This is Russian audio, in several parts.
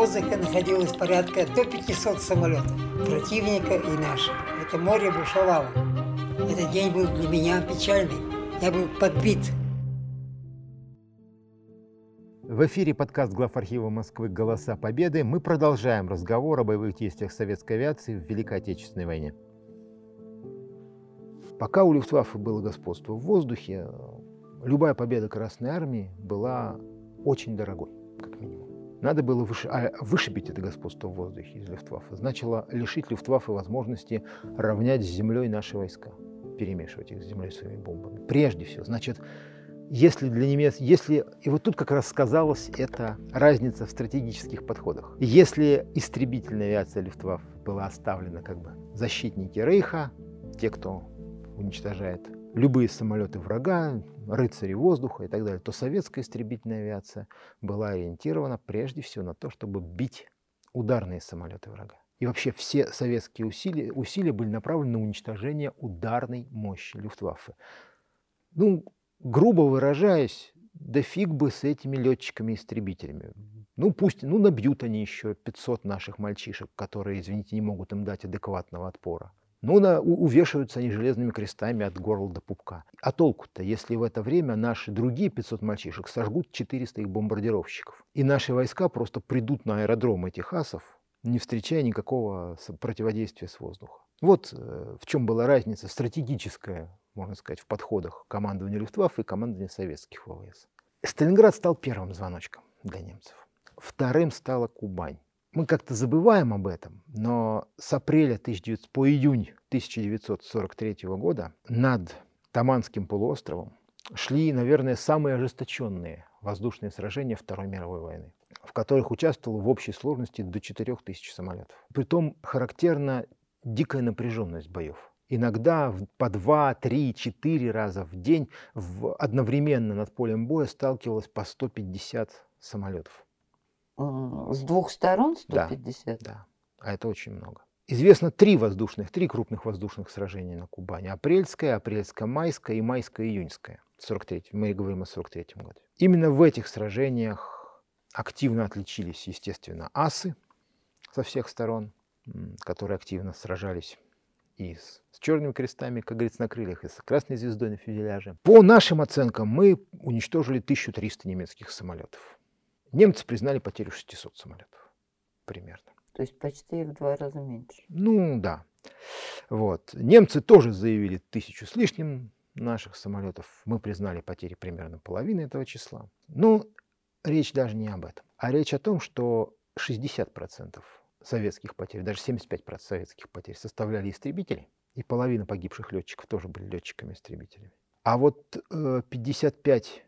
воздухе находилось порядка до 500 самолетов противника и наших. Это море бушевало. Этот день был для меня печальный. Я был подбит. В эфире подкаст глав архива Москвы «Голоса Победы». Мы продолжаем разговор о боевых действиях советской авиации в Великой Отечественной войне. Пока у Люфтваффе было господство в воздухе, любая победа Красной Армии была очень дорогой. Надо было выш... а вышибить это господство в воздухе из Люфтваффе. Значило лишить Люфтваффе возможности равнять с землей наши войска, перемешивать их с землей своими бомбами. Прежде всего, значит, если для немец, если и вот тут как раз сказалась эта разница в стратегических подходах. Если истребительная авиация Люфтваффе была оставлена как бы защитники Рейха, те, кто уничтожает любые самолеты врага, рыцари воздуха и так далее, то советская истребительная авиация была ориентирована прежде всего на то, чтобы бить ударные самолеты врага. И вообще все советские усилия, усилия были направлены на уничтожение ударной мощи Люфтваффе. Ну, грубо выражаясь, да фиг бы с этими летчиками-истребителями. Ну пусть, ну набьют они еще 500 наших мальчишек, которые, извините, не могут им дать адекватного отпора. Ну, на, увешиваются они железными крестами от горла до пупка. А толку-то, если в это время наши другие 500 мальчишек сожгут 400 их бомбардировщиков, и наши войска просто придут на аэродром этих асов, не встречая никакого противодействия с воздуха. Вот э, в чем была разница стратегическая, можно сказать, в подходах командования Люфтваффе и командования советских ВВС. Сталинград стал первым звоночком для немцев. Вторым стала Кубань мы как-то забываем об этом, но с апреля 1900 по июнь 1943 года над Таманским полуостровом шли, наверное, самые ожесточенные воздушные сражения Второй мировой войны, в которых участвовало в общей сложности до 4000 самолетов. Притом характерна дикая напряженность боев. Иногда по два, три, четыре раза в день в, одновременно над полем боя сталкивалось по 150 самолетов. С двух сторон 150? Да, да. а это очень много. Известно три воздушных, три крупных воздушных сражения на Кубани. Апрельское, апрельско-майское и майско-июньское. 43 мы говорим о 43 году. Именно в этих сражениях активно отличились, естественно, асы со всех сторон, которые активно сражались и с, с черными крестами, как говорится, на крыльях, и с красной звездой на фюзеляже. По нашим оценкам, мы уничтожили 1300 немецких самолетов. Немцы признали потерю 600 самолетов примерно. То есть почти в два раза меньше. Ну да. Вот. Немцы тоже заявили тысячу с лишним наших самолетов. Мы признали потери примерно половины этого числа. Но речь даже не об этом. А речь о том, что 60% советских потерь, даже 75% советских потерь составляли истребители. И половина погибших летчиков тоже были летчиками-истребителями. А вот э, 55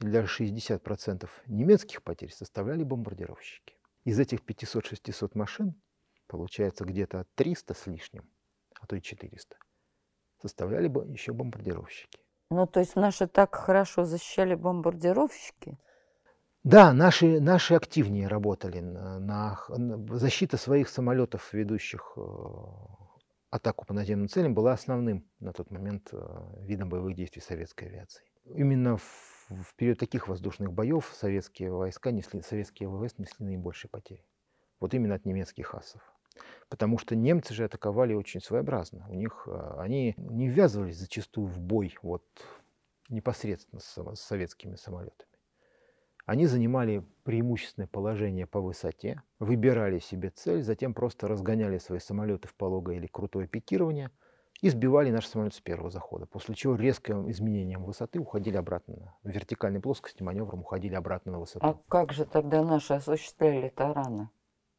или даже 60% немецких потерь составляли бомбардировщики. Из этих 500-600 машин, получается где-то 300 с лишним, а то и 400, составляли бы еще бомбардировщики. Ну, то есть наши так хорошо защищали бомбардировщики? Да, наши, наши активнее работали на, на, на защита своих самолетов, ведущих э, атаку по наземным целям, была основным на тот момент э, видом боевых действий советской авиации. Именно в в период таких воздушных боев советские войска несли, советские ВВС несли наибольшие потери. Вот именно от немецких асов. Потому что немцы же атаковали очень своеобразно. У них а, они не ввязывались зачастую в бой вот, непосредственно с, с советскими самолетами. Они занимали преимущественное положение по высоте, выбирали себе цель, затем просто разгоняли свои самолеты в пологое или крутое пикирование – и сбивали наш самолет с первого захода, после чего резким изменением высоты уходили обратно. В вертикальной плоскости маневром уходили обратно на высоту. А как же тогда наши осуществляли тараны?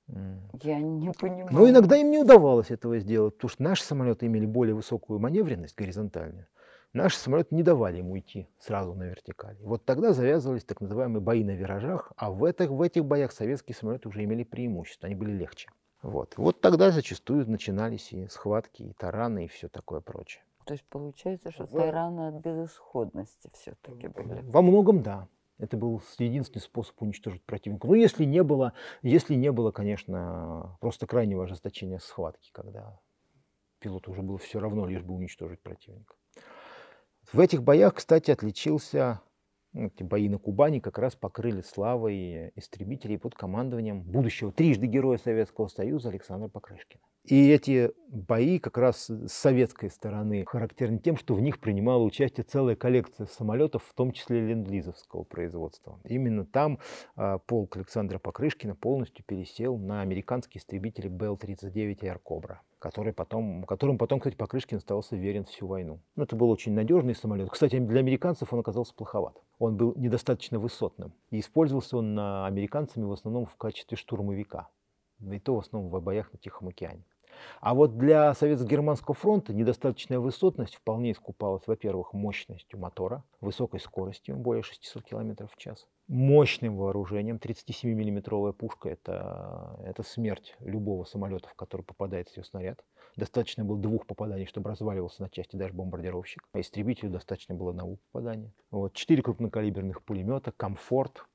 Mm. Я не понимаю. Но иногда им не удавалось этого сделать, потому что наши самолеты имели более высокую маневренность горизонтальную. Наши самолеты не давали ему идти сразу на вертикали. Вот тогда завязывались так называемые бои на виражах, а в этих, в этих боях советские самолеты уже имели преимущество, они были легче. Вот. вот тогда зачастую начинались и схватки, и тараны, и все такое прочее. То есть получается, что в... тараны от безысходности все-таки были? Во многом да. Это был единственный способ уничтожить противника. Ну, если не было, если не было, конечно, просто крайнего ожесточения схватки, когда пилоту уже было все равно, лишь бы уничтожить противника. В этих боях, кстати, отличился эти бои на Кубани как раз покрыли славой истребителей под командованием будущего трижды героя Советского Союза Александра Покрышкина. И эти бои как раз с советской стороны характерны тем, что в них принимала участие целая коллекция самолетов, в том числе ленд-лизовского производства. Именно там э, полк Александра Покрышкина полностью пересел на американские истребители Бел-39 Air Cobra который потом, которым потом, кстати, Покрышкин остался верен всю войну. Ну, это был очень надежный самолет. Кстати, для американцев он оказался плоховат. Он был недостаточно высотным. И использовался он американцами в основном в качестве штурмовика. И то в основном в боях на Тихом океане. А вот для Советско-Германского фронта недостаточная высотность вполне искупалась, во-первых, мощностью мотора, высокой скоростью, более 600 км в час, мощным вооружением, 37-миллиметровая пушка это, – это смерть любого самолета, в который попадает ее снаряд. Достаточно было двух попаданий, чтобы разваливался на части даже бомбардировщик. А истребителю достаточно было одного попадания. Вот, четыре крупнокалиберных пулемета, комфорт,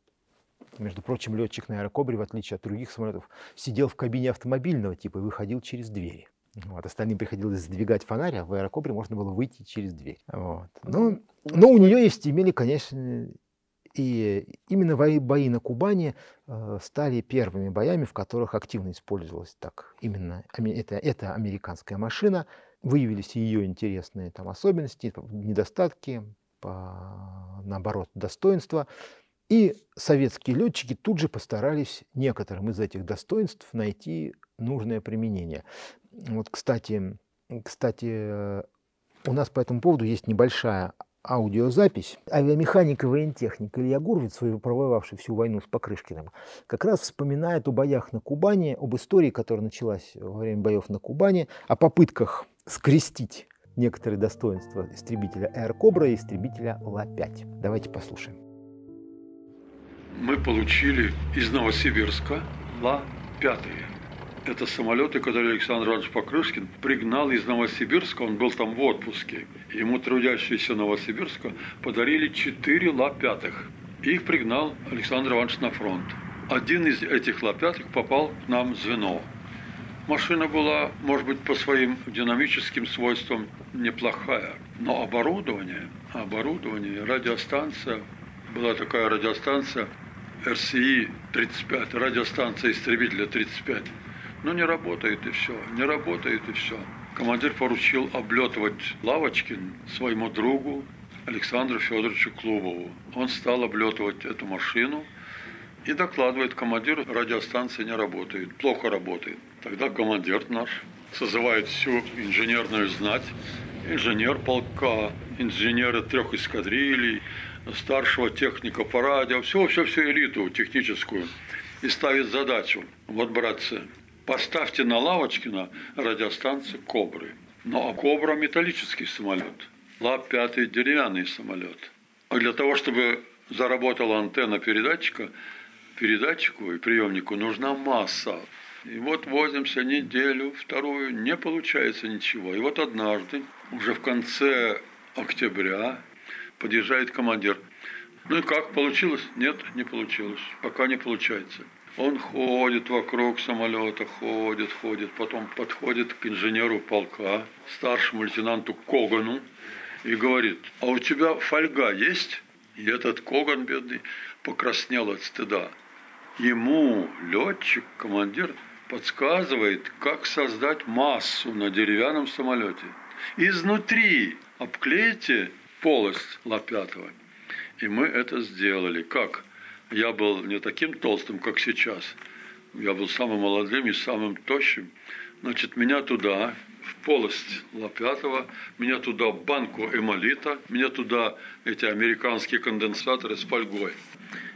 между прочим, летчик на аэрокобре, в отличие от других самолетов, сидел в кабине автомобильного типа и выходил через двери. Вот, остальным приходилось сдвигать фонарь, а в аэрокобре можно было выйти через дверь. Вот. Но, ну, но у нее есть имели, конечно, и именно бои, на Кубани э, стали первыми боями, в которых активно использовалась так именно это, эта американская машина. Выявились ее интересные там, особенности, недостатки, по, наоборот, достоинства. И советские летчики тут же постарались некоторым из этих достоинств найти нужное применение. Вот, кстати, кстати, у нас по этому поводу есть небольшая аудиозапись. Авиамеханик и воентехник Илья Гурвиц, провоевавший всю войну с Покрышкиным, как раз вспоминает о боях на Кубани, об истории, которая началась во время боев на Кубани, о попытках скрестить некоторые достоинства истребителя Air Cobra и истребителя Ла-5. Давайте послушаем мы получили из Новосибирска Ла-5. Это самолеты, которые Александр Иванович Покрышкин пригнал из Новосибирска, он был там в отпуске. Ему трудящиеся Новосибирска подарили 4 Ла-5. Их пригнал Александр Иванович на фронт. Один из этих Ла-5 попал к нам в звено. Машина была, может быть, по своим динамическим свойствам неплохая, но оборудование, оборудование, радиостанция, была такая радиостанция РСИ-35, радиостанция истребителя 35. Но не работает и все, не работает и все. Командир поручил облетывать Лавочкин своему другу Александру Федоровичу Клубову. Он стал облетывать эту машину и докладывает командиру, радиостанция не работает, плохо работает. Тогда командир наш созывает всю инженерную знать, инженер полка, инженеры трех эскадрилей, старшего техника по радио, все, все, все элиту техническую. И ставит задачу, вот, братцы, поставьте на Лавочкина радиостанцию «Кобры». Ну, а «Кобра» – металлический самолет, «Ла-5» – деревянный самолет. А для того, чтобы заработала антенна передатчика, передатчику и приемнику нужна масса. И вот возимся неделю, вторую, не получается ничего. И вот однажды, уже в конце октября, подъезжает командир. Ну и как, получилось? Нет, не получилось. Пока не получается. Он ходит вокруг самолета, ходит, ходит, потом подходит к инженеру полка, старшему лейтенанту Когану, и говорит, а у тебя фольга есть? И этот Коган, бедный, покраснел от стыда. Ему летчик, командир, подсказывает, как создать массу на деревянном самолете. Изнутри обклейте полость Лапятова. И мы это сделали. Как? Я был не таким толстым, как сейчас. Я был самым молодым и самым тощим. Значит, меня туда, в полость Лапятова, меня туда банку эмолита, меня туда эти американские конденсаторы с фольгой.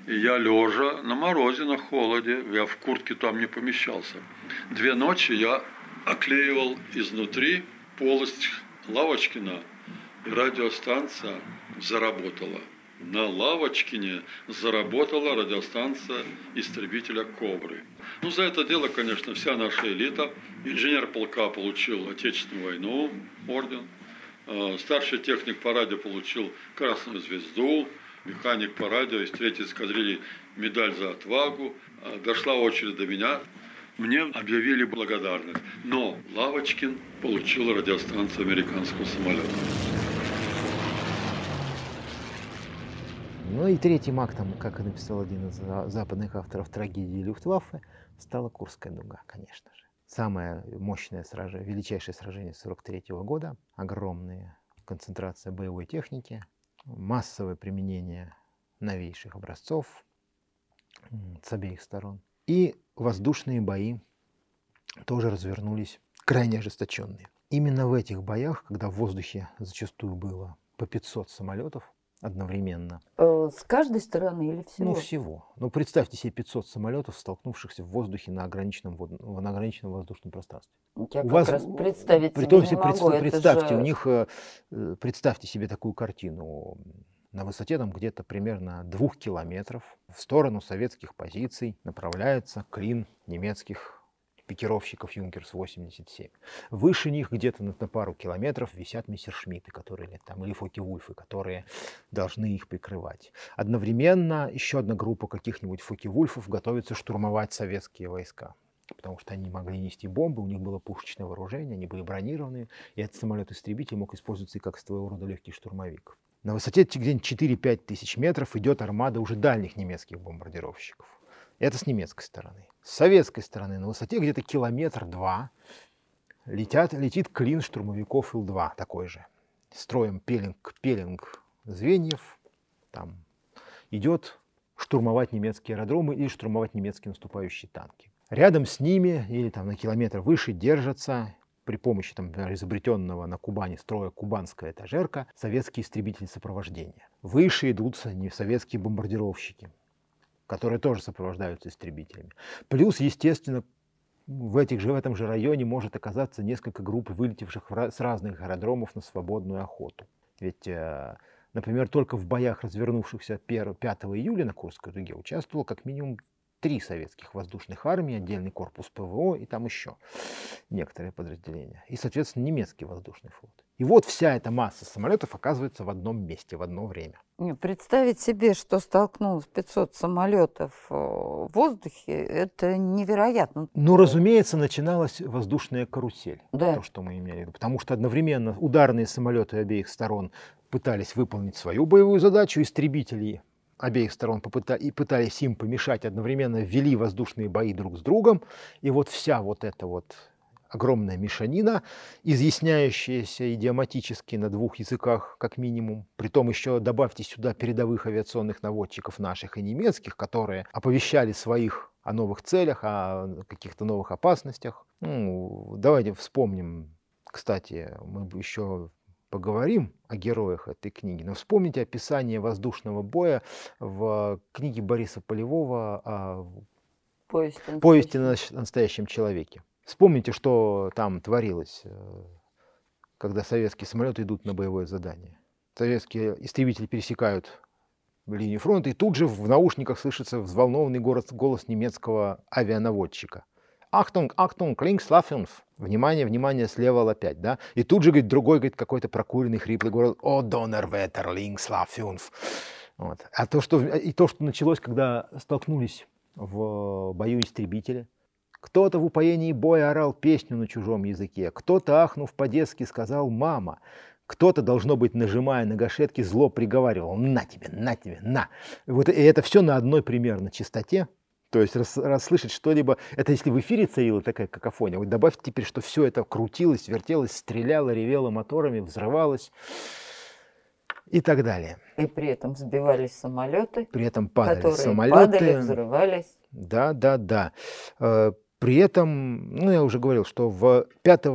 И я лежа на морозе, на холоде, я в куртке там не помещался. Две ночи я оклеивал изнутри полость Лавочкина радиостанция заработала. На Лавочкине заработала радиостанция истребителя «Кобры». Ну, за это дело, конечно, вся наша элита. Инженер полка получил Отечественную войну, орден. А, старший техник по радио получил Красную звезду. Механик по радио из третьей эскадрильи медаль за отвагу. А, дошла очередь до меня. Мне объявили благодарность. Но Лавочкин получил радиостанцию американского самолета. Ну и третьим актом, как и написал один из западных авторов трагедии Люфтваффе, стала Курская дуга, конечно же. Самое мощное сражение, величайшее сражение 43 года, огромная концентрация боевой техники, массовое применение новейших образцов с обеих сторон. И воздушные бои тоже развернулись крайне ожесточенные. Именно в этих боях, когда в воздухе зачастую было по 500 самолетов одновременно. Э, с каждой стороны или всего? Ну, всего. Ну, представьте себе 500 самолетов, столкнувшихся в воздухе на ограниченном, на ограниченном воздушном пространстве. Я у как вас, раз представить при том, не могу. Представьте, же... у них, э, э, представьте себе такую картину на высоте там где-то примерно двух километров в сторону советских позиций направляется клин немецких пикировщиков Юнкерс-87. Выше них где-то на, на пару километров висят мессершмитты, которые, или, там, или фоки-вульфы, которые должны их прикрывать. Одновременно еще одна группа каких-нибудь фоки-вульфов готовится штурмовать советские войска потому что они могли нести бомбы, у них было пушечное вооружение, они были бронированные, и этот самолет-истребитель мог использоваться и как своего рода легкий штурмовик. На высоте где-нибудь 4-5 тысяч метров идет армада уже дальних немецких бомбардировщиков. Это с немецкой стороны. С советской стороны на высоте где-то километр-два летят, летит клин штурмовиков Ил-2 такой же. Строем пелинг, пелинг звеньев. Там идет штурмовать немецкие аэродромы или штурмовать немецкие наступающие танки. Рядом с ними или там на километр выше держатся при помощи, там, изобретенного на Кубани строя кубанская этажерка, советские истребители сопровождения. Выше идут советские бомбардировщики которые тоже сопровождаются истребителями. Плюс, естественно, в, этих же, в этом же районе может оказаться несколько групп, вылетевших с разных аэродромов на свободную охоту. Ведь, э, например, только в боях, развернувшихся 1, 5 июля на Курской дуге, участвовало как минимум три советских воздушных армий, отдельный корпус ПВО и там еще некоторые подразделения. И, соответственно, немецкий воздушный флот. И вот вся эта масса самолетов оказывается в одном месте в одно время. Представить себе, что столкнулось 500 самолетов э, в воздухе, это невероятно. Ну, разумеется, начиналась воздушная карусель. Да. То, что мы имели в виду. Потому что одновременно ударные самолеты обеих сторон пытались выполнить свою боевую задачу, истребители обеих сторон попытали, и пытались им помешать, одновременно ввели воздушные бои друг с другом. И вот вся вот эта вот огромная мешанина, изъясняющаяся идиоматически на двух языках как минимум. Притом еще добавьте сюда передовых авиационных наводчиков наших и немецких, которые оповещали своих о новых целях, о каких-то новых опасностях. Ну, давайте вспомним, кстати, мы еще поговорим о героях этой книги, но вспомните описание воздушного боя в книге Бориса Полевого о повести, повести о настоящем человеке. Вспомните, что там творилось, э, когда советские самолеты идут на боевое задание. Советские истребители пересекают линию фронта, и тут же в наушниках слышится взволнованный голос, голос немецкого авианаводчика. Achtung, Achtung, links La-fünf. Внимание, внимание, слева Ла-пять, да? И тут же, говорит, другой, говорит, какой-то прокуренный, хриплый голос. О, Donnerwetter, links La-fünf. Вот. А то, что, и то, что началось, когда столкнулись в бою истребители, кто-то в упоении боя орал песню на чужом языке, кто-то, ахнув по-детски, сказал «мама», кто-то, должно быть, нажимая на гашетки, зло приговаривал «на тебе, на тебе, на». Вот, и это все на одной примерно частоте. То есть рас, расслышать что-либо, это если в эфире царила такая какофония, вот добавьте теперь, что все это крутилось, вертелось, стреляло, ревело моторами, взрывалось и так далее. И при этом сбивались самолеты. При этом падали которые самолеты. падали, взрывались. Да, да, да. Э, при этом, ну, я уже говорил, что в 5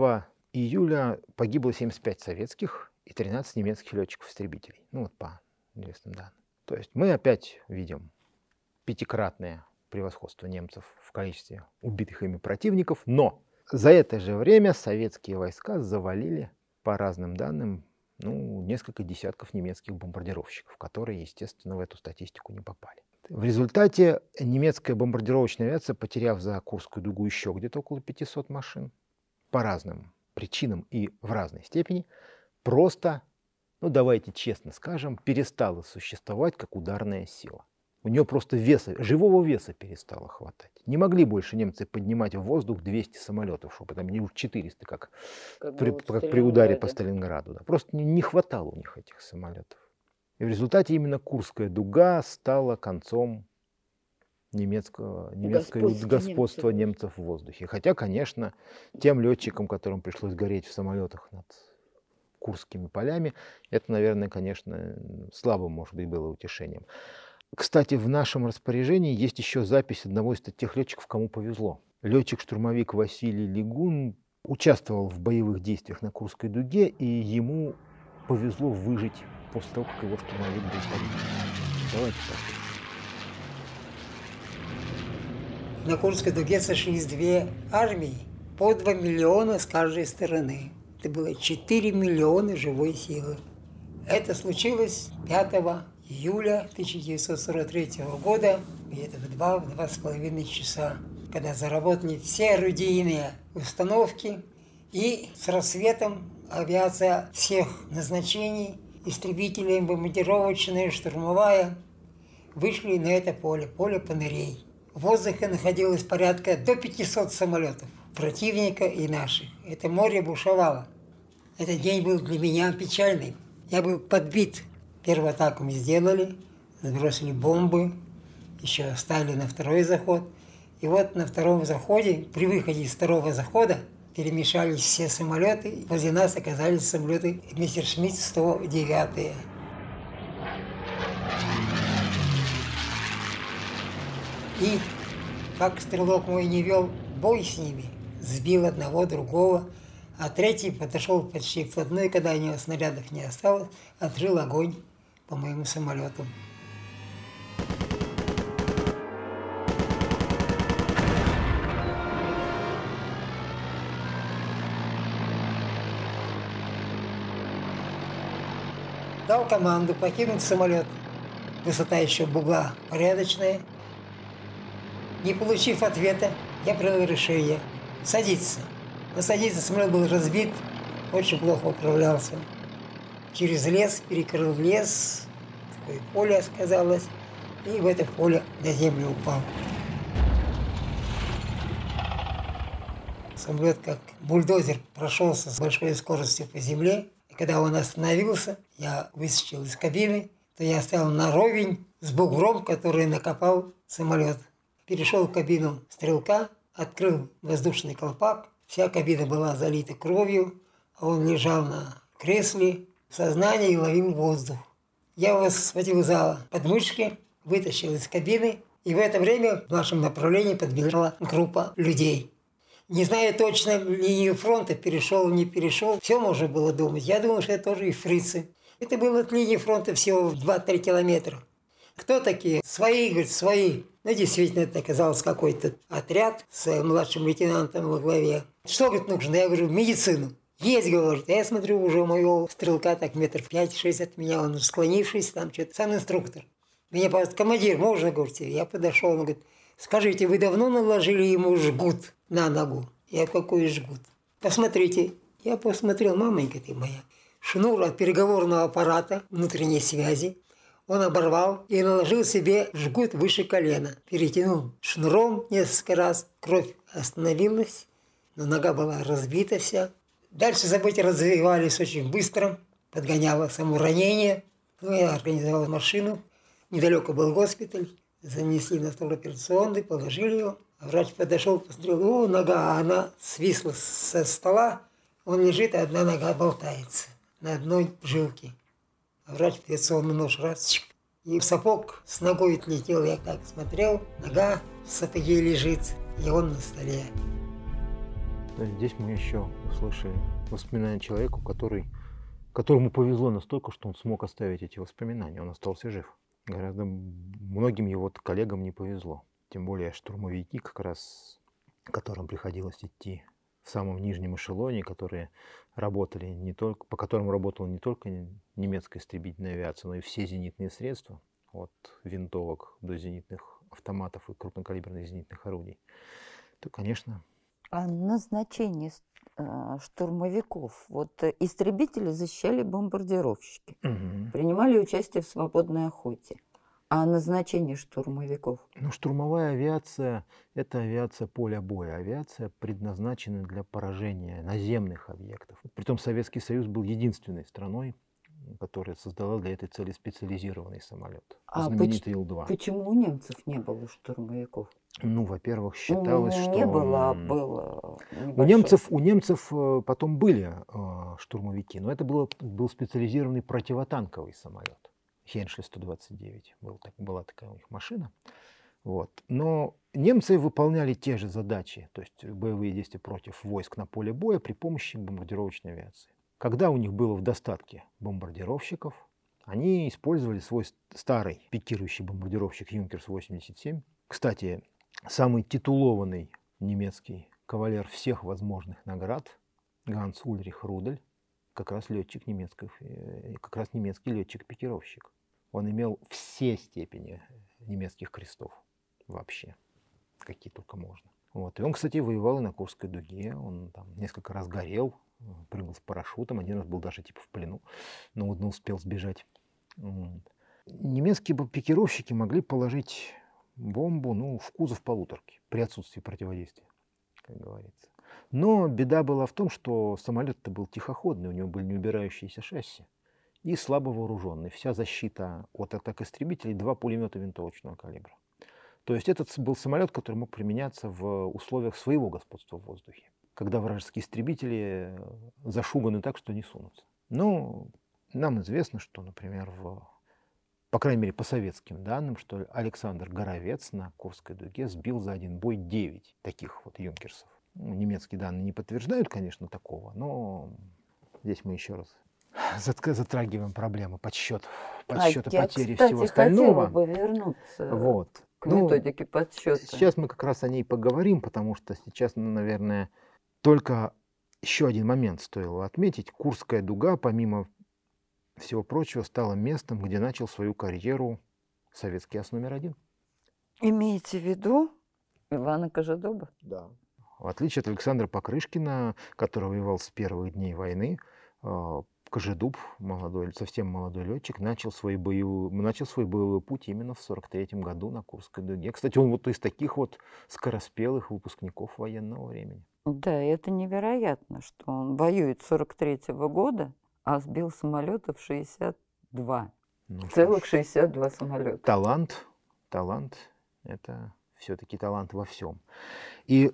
июля погибло 75 советских и 13 немецких летчиков-истребителей. Ну, вот по известным данным. То есть мы опять видим пятикратное превосходство немцев в количестве убитых ими противников, но за это же время советские войска завалили, по разным данным, ну, несколько десятков немецких бомбардировщиков, которые, естественно, в эту статистику не попали. В результате немецкая бомбардировочная авиация, потеряв за Курскую дугу еще где-то около 500 машин, по разным причинам и в разной степени, просто, ну давайте честно скажем, перестала существовать как ударная сила. У нее просто веса, живого веса перестало хватать. Не могли больше немцы поднимать в воздух 200 самолетов, чтобы там не 400, как, как, при, как при ударе по Сталинграду. Да. Просто не, не хватало у них этих самолетов. И в результате именно Курская дуга стала концом немецкого, немецкого Господства немцев. немцев в воздухе. Хотя, конечно, тем летчикам, которым пришлось гореть в самолетах над Курскими полями, это, наверное, конечно, слабо, может быть, было утешением. Кстати, в нашем распоряжении есть еще запись одного из тех летчиков, кому повезло. Летчик-штурмовик Василий Лигун участвовал в боевых действиях на Курской дуге, и ему повезло выжить после того, как его штурмовик был побит. Давайте послушаем. На Курской дуге сошлись две армии, по 2 миллиона с каждой стороны. Это было 4 миллиона живой силы. Это случилось 5 июля 1943 года, где-то в 2-2,5 часа, когда заработали все орудийные установки, и с рассветом авиация всех назначений, истребители, бомбардировочная, штурмовая, вышли на это поле, поле Панерей. В воздухе находилось порядка до 500 самолетов противника и наших. Это море бушевало. Этот день был для меня печальный. Я был подбит. Первую атаку мы сделали, сбросили бомбы, еще оставили на второй заход. И вот на втором заходе, при выходе из второго захода, перемешались все самолеты. Возле нас оказались самолеты мистер Шмидт 109. И как стрелок мой не вел бой с ними, сбил одного, другого, а третий подошел почти вплотную, когда у него снарядов не осталось, открыл огонь по моему самолету. Дал команду покинуть самолет. Высота еще бугла порядочная. Не получив ответа, я принял решение садиться. Но садиться самолет был разбит, очень плохо управлялся. Через лес, перекрыл лес, такое поле сказалось, и в это поле на землю упал. Самолет как бульдозер прошелся с большой скоростью по земле. И когда он остановился, я выскочил из кабины, то я стоял на ровень с бугром, который накопал самолет. Перешел в кабину стрелка, открыл воздушный колпак. Вся кабина была залита кровью, а он лежал на кресле в сознании и ловил воздух. Я его схватил за подмышки, вытащил из кабины, и в это время в нашем направлении подбежала группа людей. Не зная точно линию фронта, перешел, не перешел, все можно было думать. Я думал, что это тоже и фрицы. Это было от линии фронта всего 2-3 километра. Кто такие? Свои, говорит, свои. Ну, действительно, это оказался какой-то отряд с младшим лейтенантом во главе. Что, говорит, нужно? Я говорю, медицину. Есть, говорит. Я смотрю, уже у моего стрелка так метров 5-6 от меня, он склонившись, там что-то, сам инструктор. Меня спрашивает, командир, можно, говорит, я подошел, он говорит, скажите, вы давно наложили ему жгут на ногу? Я какой жгут? Посмотрите. Я посмотрел, маменька ты моя. Шнур от переговорного аппарата внутренней связи он оборвал и наложил себе жгут выше колена. Перетянул шнуром несколько раз, кровь остановилась, но нога была разбита вся. Дальше события развивались очень быстро, подгоняло само ранение. Ну, я организовал машину, недалеко был госпиталь, занесли на стол операционный, положили его. Врач подошел, посмотрел, о, нога, она свисла со стола, он лежит, а одна нога болтается на одной жилке. Врач операционный нож раз, и в сапог с ногой отлетел. Я так смотрел, нога в сапоге лежит, и он на столе. Здесь мы еще услышали воспоминания человека, который, которому повезло настолько, что он смог оставить эти воспоминания. Он остался жив. Гораздо многим его коллегам не повезло. Тем более штурмовики, как раз которым приходилось идти в самом нижнем эшелоне, которые работали не только, по которым работала не только немецкая истребительная авиация, но и все зенитные средства, от винтовок до зенитных автоматов и крупнокалиберных зенитных орудий, то, конечно, А назначение а, штурмовиков? Вот э, истребители защищали бомбардировщики, мгм. принимали участие в свободной охоте. А назначение штурмовиков? Ну, штурмовая авиация – это авиация поля боя. Авиация предназначена для поражения наземных объектов. Притом Советский Союз был единственной страной, которая создала для этой цели специализированный самолет, А знаменитый Ил-2. Почему у немцев не было штурмовиков? Ну, во-первых, Ну, считалось, что... не было, а было. У немцев, у немцев э, потом были э, штурмовики, но это было, был специализированный противотанковый самолет. Хеншель-129 был, так, была такая у них машина. Вот. Но немцы выполняли те же задачи, то есть боевые действия против войск на поле боя при помощи бомбардировочной авиации. Когда у них было в достатке бомбардировщиков, они использовали свой ст- старый пикирующий бомбардировщик Юнкерс-87. Кстати, самый титулованный немецкий кавалер всех возможных наград Ганс Ульрих Рудель, как раз летчик немецких, э, как раз немецкий летчик-пикировщик. Он имел все степени немецких крестов вообще, какие только можно. Вот. И он, кстати, воевал и на Курской дуге, он там несколько раз горел, прыгал с парашютом, один раз был даже типа в плену, но он успел сбежать. Немецкие пикировщики могли положить бомбу ну, в кузов полуторки при отсутствии противодействия, как говорится. Но беда была в том, что самолет-то был тихоходный, у него были неубирающиеся шасси и слабо вооруженный. Вся защита от атак истребителей – два пулемета винтовочного калибра. То есть этот был самолет, который мог применяться в условиях своего господства в воздухе, когда вражеские истребители э, зашуганы так, что не сунутся. Но нам известно, что, например, в, по крайней мере, по советским данным, что Александр Горовец на Курской дуге сбил за один бой 9 таких вот юнкерсов. Ну, немецкие данные не подтверждают, конечно, такого, но здесь мы еще раз затрагиваем проблемы подсчета, подсчета а я, кстати, всего остального. хотела бы вернуться Вот. к Ну, методике подсчета. Сейчас мы как раз о ней поговорим, потому что сейчас, ну, наверное, только еще один момент стоило отметить. Курская дуга, помимо всего прочего, стала местом, где начал свою карьеру советский ас номер один. Имеете в виду Ивана Кожедоба? Да. В отличие от Александра Покрышкина, который воевал с первых дней войны, э, Кожедуб, молодой, совсем молодой летчик, начал свой, боевой, начал свой боевой путь именно в 43 году на Курской дуге. Кстати, он вот из таких вот скороспелых выпускников военного времени. Да, это невероятно, что он воюет с 43 года, а сбил самолетов 62. Ну, Целых ж, 62 самолета. талант, талант – это все-таки талант во всем. И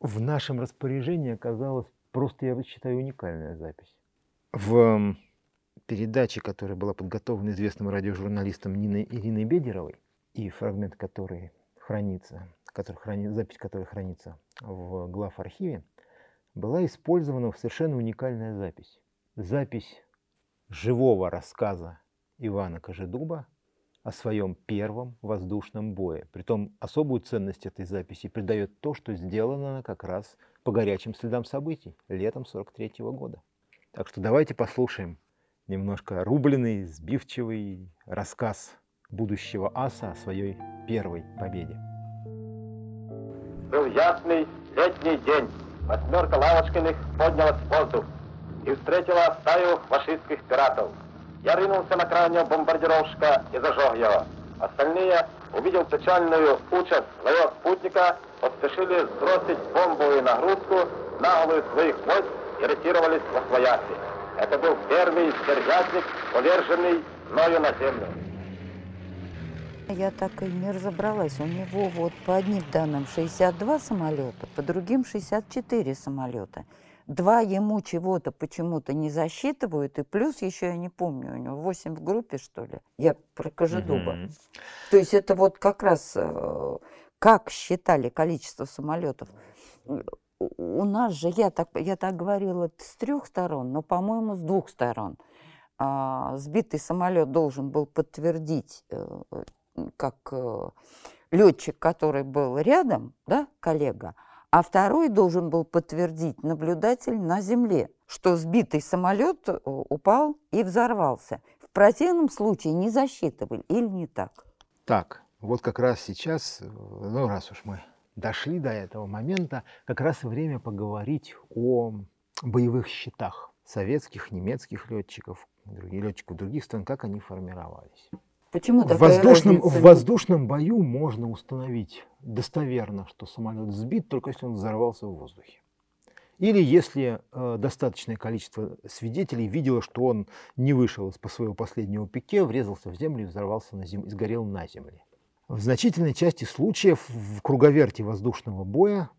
в нашем распоряжении оказалась просто, я считаю, уникальная запись. В передаче, которая была подготовлена известным радиожурналистом Ниной Ириной Бедеровой, и фрагмент которой хранится, который храни, запись которой хранится в глав архиве, была использована совершенно уникальная запись. Запись живого рассказа Ивана Кожедуба о своем первом воздушном бое. Притом особую ценность этой записи придает то, что сделано она как раз по горячим следам событий летом 43 года. Так что давайте послушаем немножко рубленый, сбивчивый рассказ будущего аса о своей первой победе. Был ясный летний день. Восьмерка Лавочкиных поднялась в воздух и встретила стаю фашистских пиратов. Я ринулся на крайнего бомбардировщика и зажег его. Остальные, увидев печальную участь своего спутника, поспешили сбросить бомбовую нагрузку на головы своих войск и ретировались во свояси. Это был первый стервятник, поверженный мною на землю. Я так и не разобралась. У него вот по одним данным 62 самолета, по другим 64 самолета. Два ему чего-то почему-то не засчитывают, и плюс еще я не помню, у него 8 в группе, что ли. Я про Кожедуба. Мгм. То есть это вот как раз э, как считали количество самолетов. У у нас же, я так, я так говорила, с трех сторон, но, по-моему, с двух сторон. А, Сбитый самолет должен был подтвердить, э, как летчик, который был рядом, да, коллега, а второй должен был подтвердить наблюдатель на земле, что сбитый самолет э, упал и взорвался. В противном случае не засчитывали или не так. Так, вот как раз сейчас, э, ну раз уж мы дошли до этого момента, как раз время поговорить о боевых счетах советских, немецких летчиков, летчиков других стран, как они формировались. Почему В воздушном, разница в воздушном бою можно установить достоверно, что самолет сбит, только если он взорвался в воздухе. Или если э, достаточное количество свидетелей видело, что он не вышел из по своего последнего пике, врезался в землю и взорвался на зем... и сгорел на земле. В значительной части случаев в круговерте воздушного боя,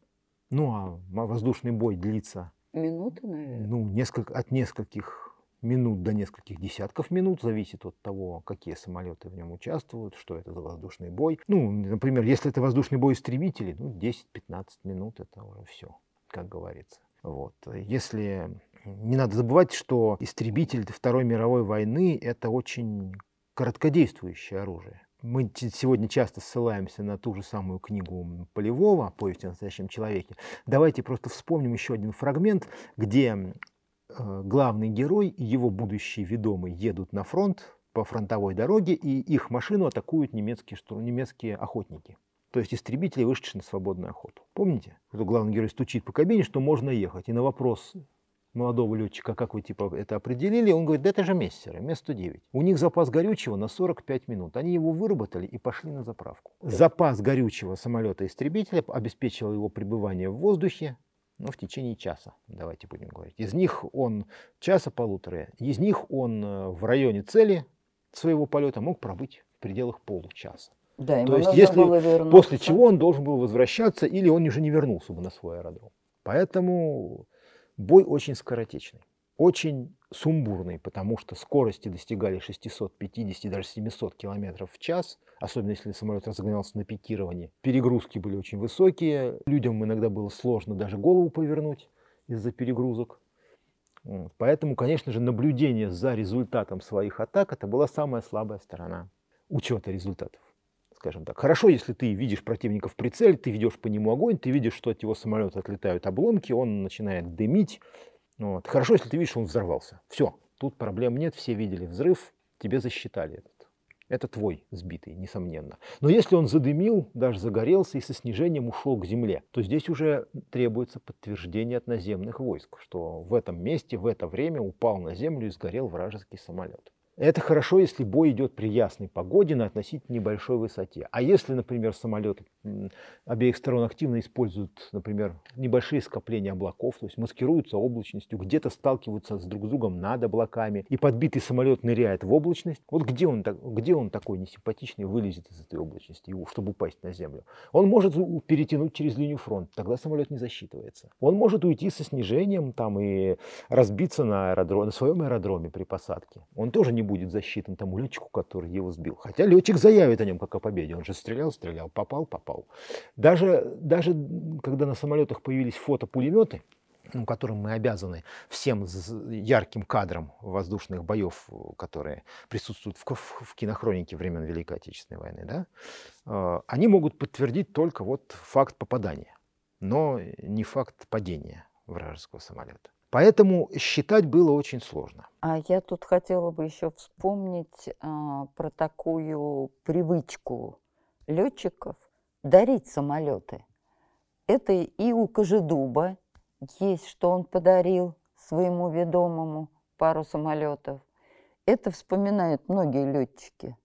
ну а воздушный бой длится Минуты, наверное. ну, несколько, от нескольких минут до нескольких десятков минут, зависит от того, какие самолеты в нем участвуют, что это за воздушный бой. Ну, например, если это воздушный бой истребителей, ну, 10-15 минут это уже все, как говорится. Вот. Если не надо забывать, что истребитель Второй мировой войны это очень короткодействующее оружие. Мы сегодня часто ссылаемся на ту же самую книгу Полевого «Повесть о настоящем человеке». Давайте просто вспомним еще один фрагмент, где главный герой и его будущий ведомый едут на фронт по фронтовой дороге, и их машину атакуют немецкие, что, немецкие охотники. То есть истребители, вышедшие на свободную охоту. Помните? Главный герой стучит по кабине, что можно ехать. И на вопрос молодого летчика, как вы типа это определили, он говорит, да это же мессеры, Ме-109. У них запас горючего на 45 минут. Они его выработали и пошли на заправку. Запас горючего самолета-истребителя обеспечил его пребывание в воздухе ну, в течение часа, давайте будем говорить. Из них он часа полутора, из них он э, в районе цели своего полета мог пробыть в пределах получаса. Да, То есть, если было после чего он должен был возвращаться, или он уже не вернулся бы на свой аэродром. Поэтому Бой очень скоротечный, очень сумбурный, потому что скорости достигали 650, даже 700 км в час, особенно если самолет разгонялся на пикировании. Перегрузки были очень высокие, людям иногда было сложно даже голову повернуть из-за перегрузок. Поэтому, конечно же, наблюдение за результатом своих атак это была самая слабая сторона учета результатов скажем так. Хорошо, если ты видишь противника в прицеле, ты ведешь по нему огонь, ты видишь, что от его самолета отлетают обломки, он начинает дымить. Вот. Хорошо, если ты видишь, что он взорвался. Все, тут проблем нет, все видели взрыв, тебе засчитали этот. Это твой сбитый, несомненно. Но если он задымил, даже загорелся и со снижением ушел к земле, то здесь уже требуется подтверждение от наземных войск, что в этом месте, в это время упал на землю и сгорел вражеский самолет. Это хорошо, если бой идет при ясной погоде на относительно небольшой высоте. А если, например, самолеты обеих сторон активно используют, например, небольшие скопления облаков, то есть маскируются облачностью, где-то сталкиваются с друг с другом над облаками, и подбитый самолет ныряет в облачность, вот где он, где он такой несимпатичный вылезет из этой облачности, чтобы упасть на землю? Он может перетянуть через линию фронта, тогда самолет не засчитывается. Он может уйти со снижением там, и разбиться на, аэродром, на своем аэродроме при посадке. Он тоже не будет засчитан тому летчику, который его сбил. Хотя летчик заявит о нем как о победе. Он же стрелял, стрелял, попал, попал. Даже, даже когда на самолетах появились фотопулеметы, ну, которым мы обязаны всем ярким кадрам воздушных боев, которые присутствуют в, в кинохронике времен Великой Отечественной войны, да, э, они могут подтвердить только вот факт попадания, но не факт падения вражеского самолета. Поэтому считать было очень сложно. А я тут хотела бы еще вспомнить а, про такую привычку летчиков дарить самолеты. Это и у Кожедуба есть, что он подарил своему ведомому пару самолетов. Это вспоминают многие летчики.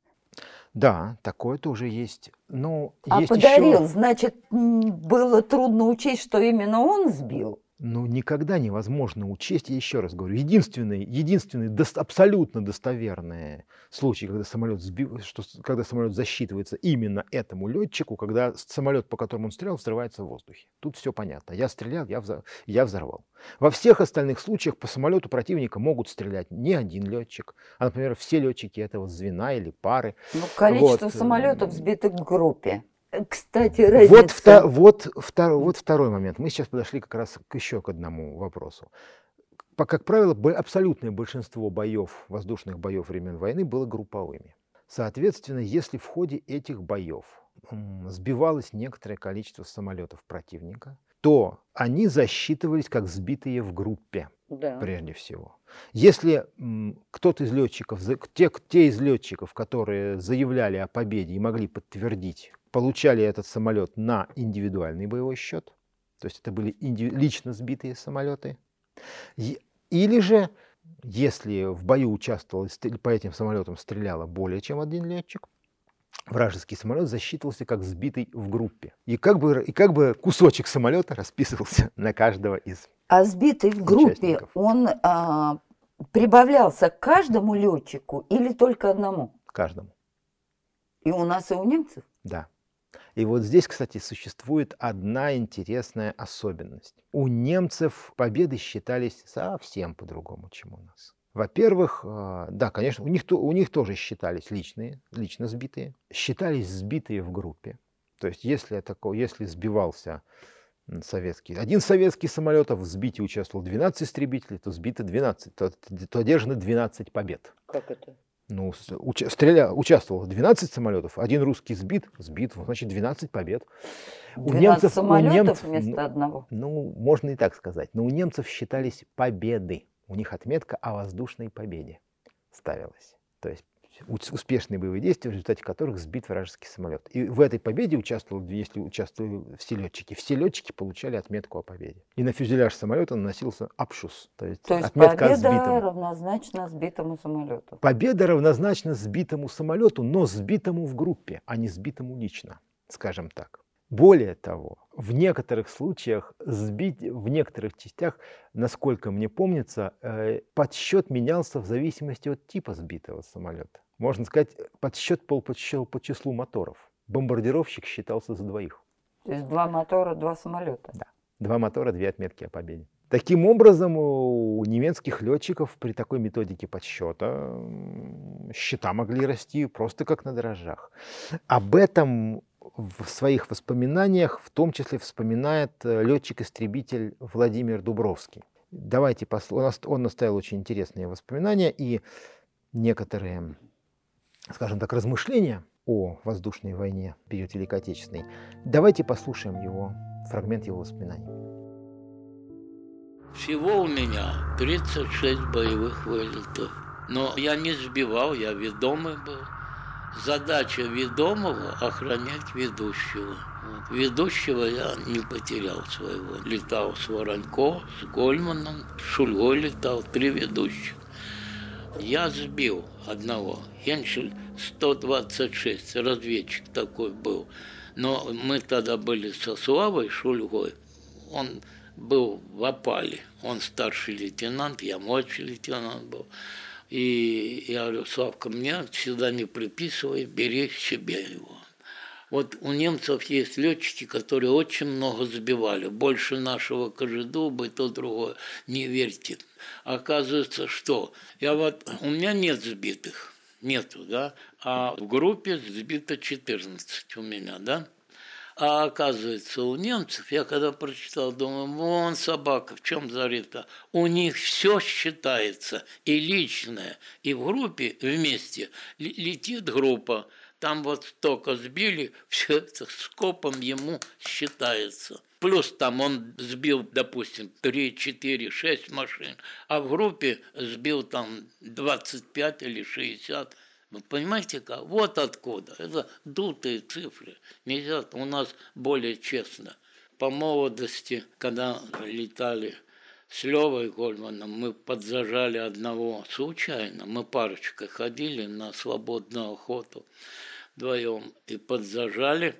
Да, такое тоже есть. Но а есть подарил, еще... значит, было трудно учесть, что именно он сбил ну, никогда невозможно учесть, я еще раз говорю, единственный, единственный до, абсолютно достоверный случай, когда самолет, сбив, что, когда самолет засчитывается именно этому летчику, когда самолет, по которому он стрелял, взрывается в воздухе. Тут все понятно. Я стрелял, я, взор, я взорвал. Во всех остальных случаях по самолету противника могут стрелять не один летчик, а, например, все летчики этого звена или пары. Ну, количество вот. самолетов сбитых в группе. Кстати, разница... Вот, втор, вот, втор, вот второй момент. Мы сейчас подошли как раз к еще к одному вопросу. Как правило, абсолютное большинство боев, воздушных боев времен войны было групповыми. Соответственно, если в ходе этих боев сбивалось некоторое количество самолетов противника, то они засчитывались как сбитые в группе, да. прежде всего. Если кто-то из летчиков, те, те из летчиков, которые заявляли о победе и могли подтвердить получали этот самолет на индивидуальный боевой счет, то есть это были лично сбитые самолеты, или же, если в бою участвовал, по этим самолетам стреляло более чем один летчик, вражеский самолет засчитывался как сбитый в группе. И как бы, и как бы кусочек самолета расписывался на каждого из А сбитый в группе, он а, прибавлялся к каждому летчику или только одному? каждому. И у нас, и у немцев? Да. И вот здесь, кстати, существует одна интересная особенность. У немцев победы считались совсем по-другому, чем у нас. Во-первых, э, да, конечно, у них, у них тоже считались личные, лично сбитые. Считались сбитые в группе. То есть если, такой, если сбивался советский, один советский самолет, а в сбитии участвовал 12 истребителей, то сбито 12, то, то одержано 12 побед. Как это? Ну, уча- стреля... участвовало 12 самолетов, один русский сбит, сбит, значит 12 побед. У 12 немцев- у самолетов немцев, вместо ну, одного. Ну, можно и так сказать. Но у немцев считались победы. У них отметка о воздушной победе ставилась. То есть успешные боевые действия, в результате которых сбит вражеский самолет. И в этой победе участвовал, если участвовали все летчики, все летчики получали отметку о победе. И на фюзеляж самолета наносился апшус, то есть, То есть отметка победа сбитом. равнозначна сбитому самолету. Победа равнозначна сбитому самолету, но сбитому в группе, а не сбитому лично, скажем так. Более того, в некоторых случаях сбить, в некоторых частях, насколько мне помнится, э, подсчет менялся в зависимости от типа сбитого самолета. Можно сказать, подсчет был по, числу- моторов. Бомбардировщик считался за двоих. То есть два мотора, два самолета. Два мотора, две отметки о победе. Таким образом, у немецких летчиков при такой методике подсчета счета могли расти просто как на дрожжах. Об этом в своих воспоминаниях в том числе вспоминает э, летчик-истребитель Владимир Дубровский. Давайте ост- Он оставил очень интересные воспоминания и некоторые, скажем так, размышления о воздушной войне в период Великой Отечественной. Давайте послушаем его, фрагмент его воспоминаний. Всего у меня 36 боевых вылетов. Но я не сбивал, я ведомый был. Задача ведомого – охранять ведущего. Вот. Ведущего я не потерял своего. Летал с Воронько, с Гольманом, с Шульгой летал, три ведущих. Я сбил одного. Хеншель 126, разведчик такой был. Но мы тогда были со Славой Шульгой. Он был в опале. Он старший лейтенант, я младший лейтенант был. И я говорю, Славка, мне сюда не приписывай, бери себе его. Вот у немцев есть летчики, которые очень много сбивали. Больше нашего Кожедуба и то другое. Не верьте. Оказывается, что? Я вот, у меня нет сбитых. Нету, да? А в группе сбито 14 у меня, да? А оказывается, у немцев, я когда прочитал, думаю, вон собака, в чем зарита. У них все считается, и личное, и в группе вместе летит группа. Там вот столько сбили, все это скопом ему считается. Плюс там он сбил, допустим, 3, 4, 6 машин, а в группе сбил там 25 или 60. Вы понимаете как? Вот откуда. Это дутые цифры. Нельзя, у нас более честно. По молодости, когда летали с Левой Гольманом, мы подзажали одного случайно. Мы парочкой ходили на свободную охоту вдвоем и подзажали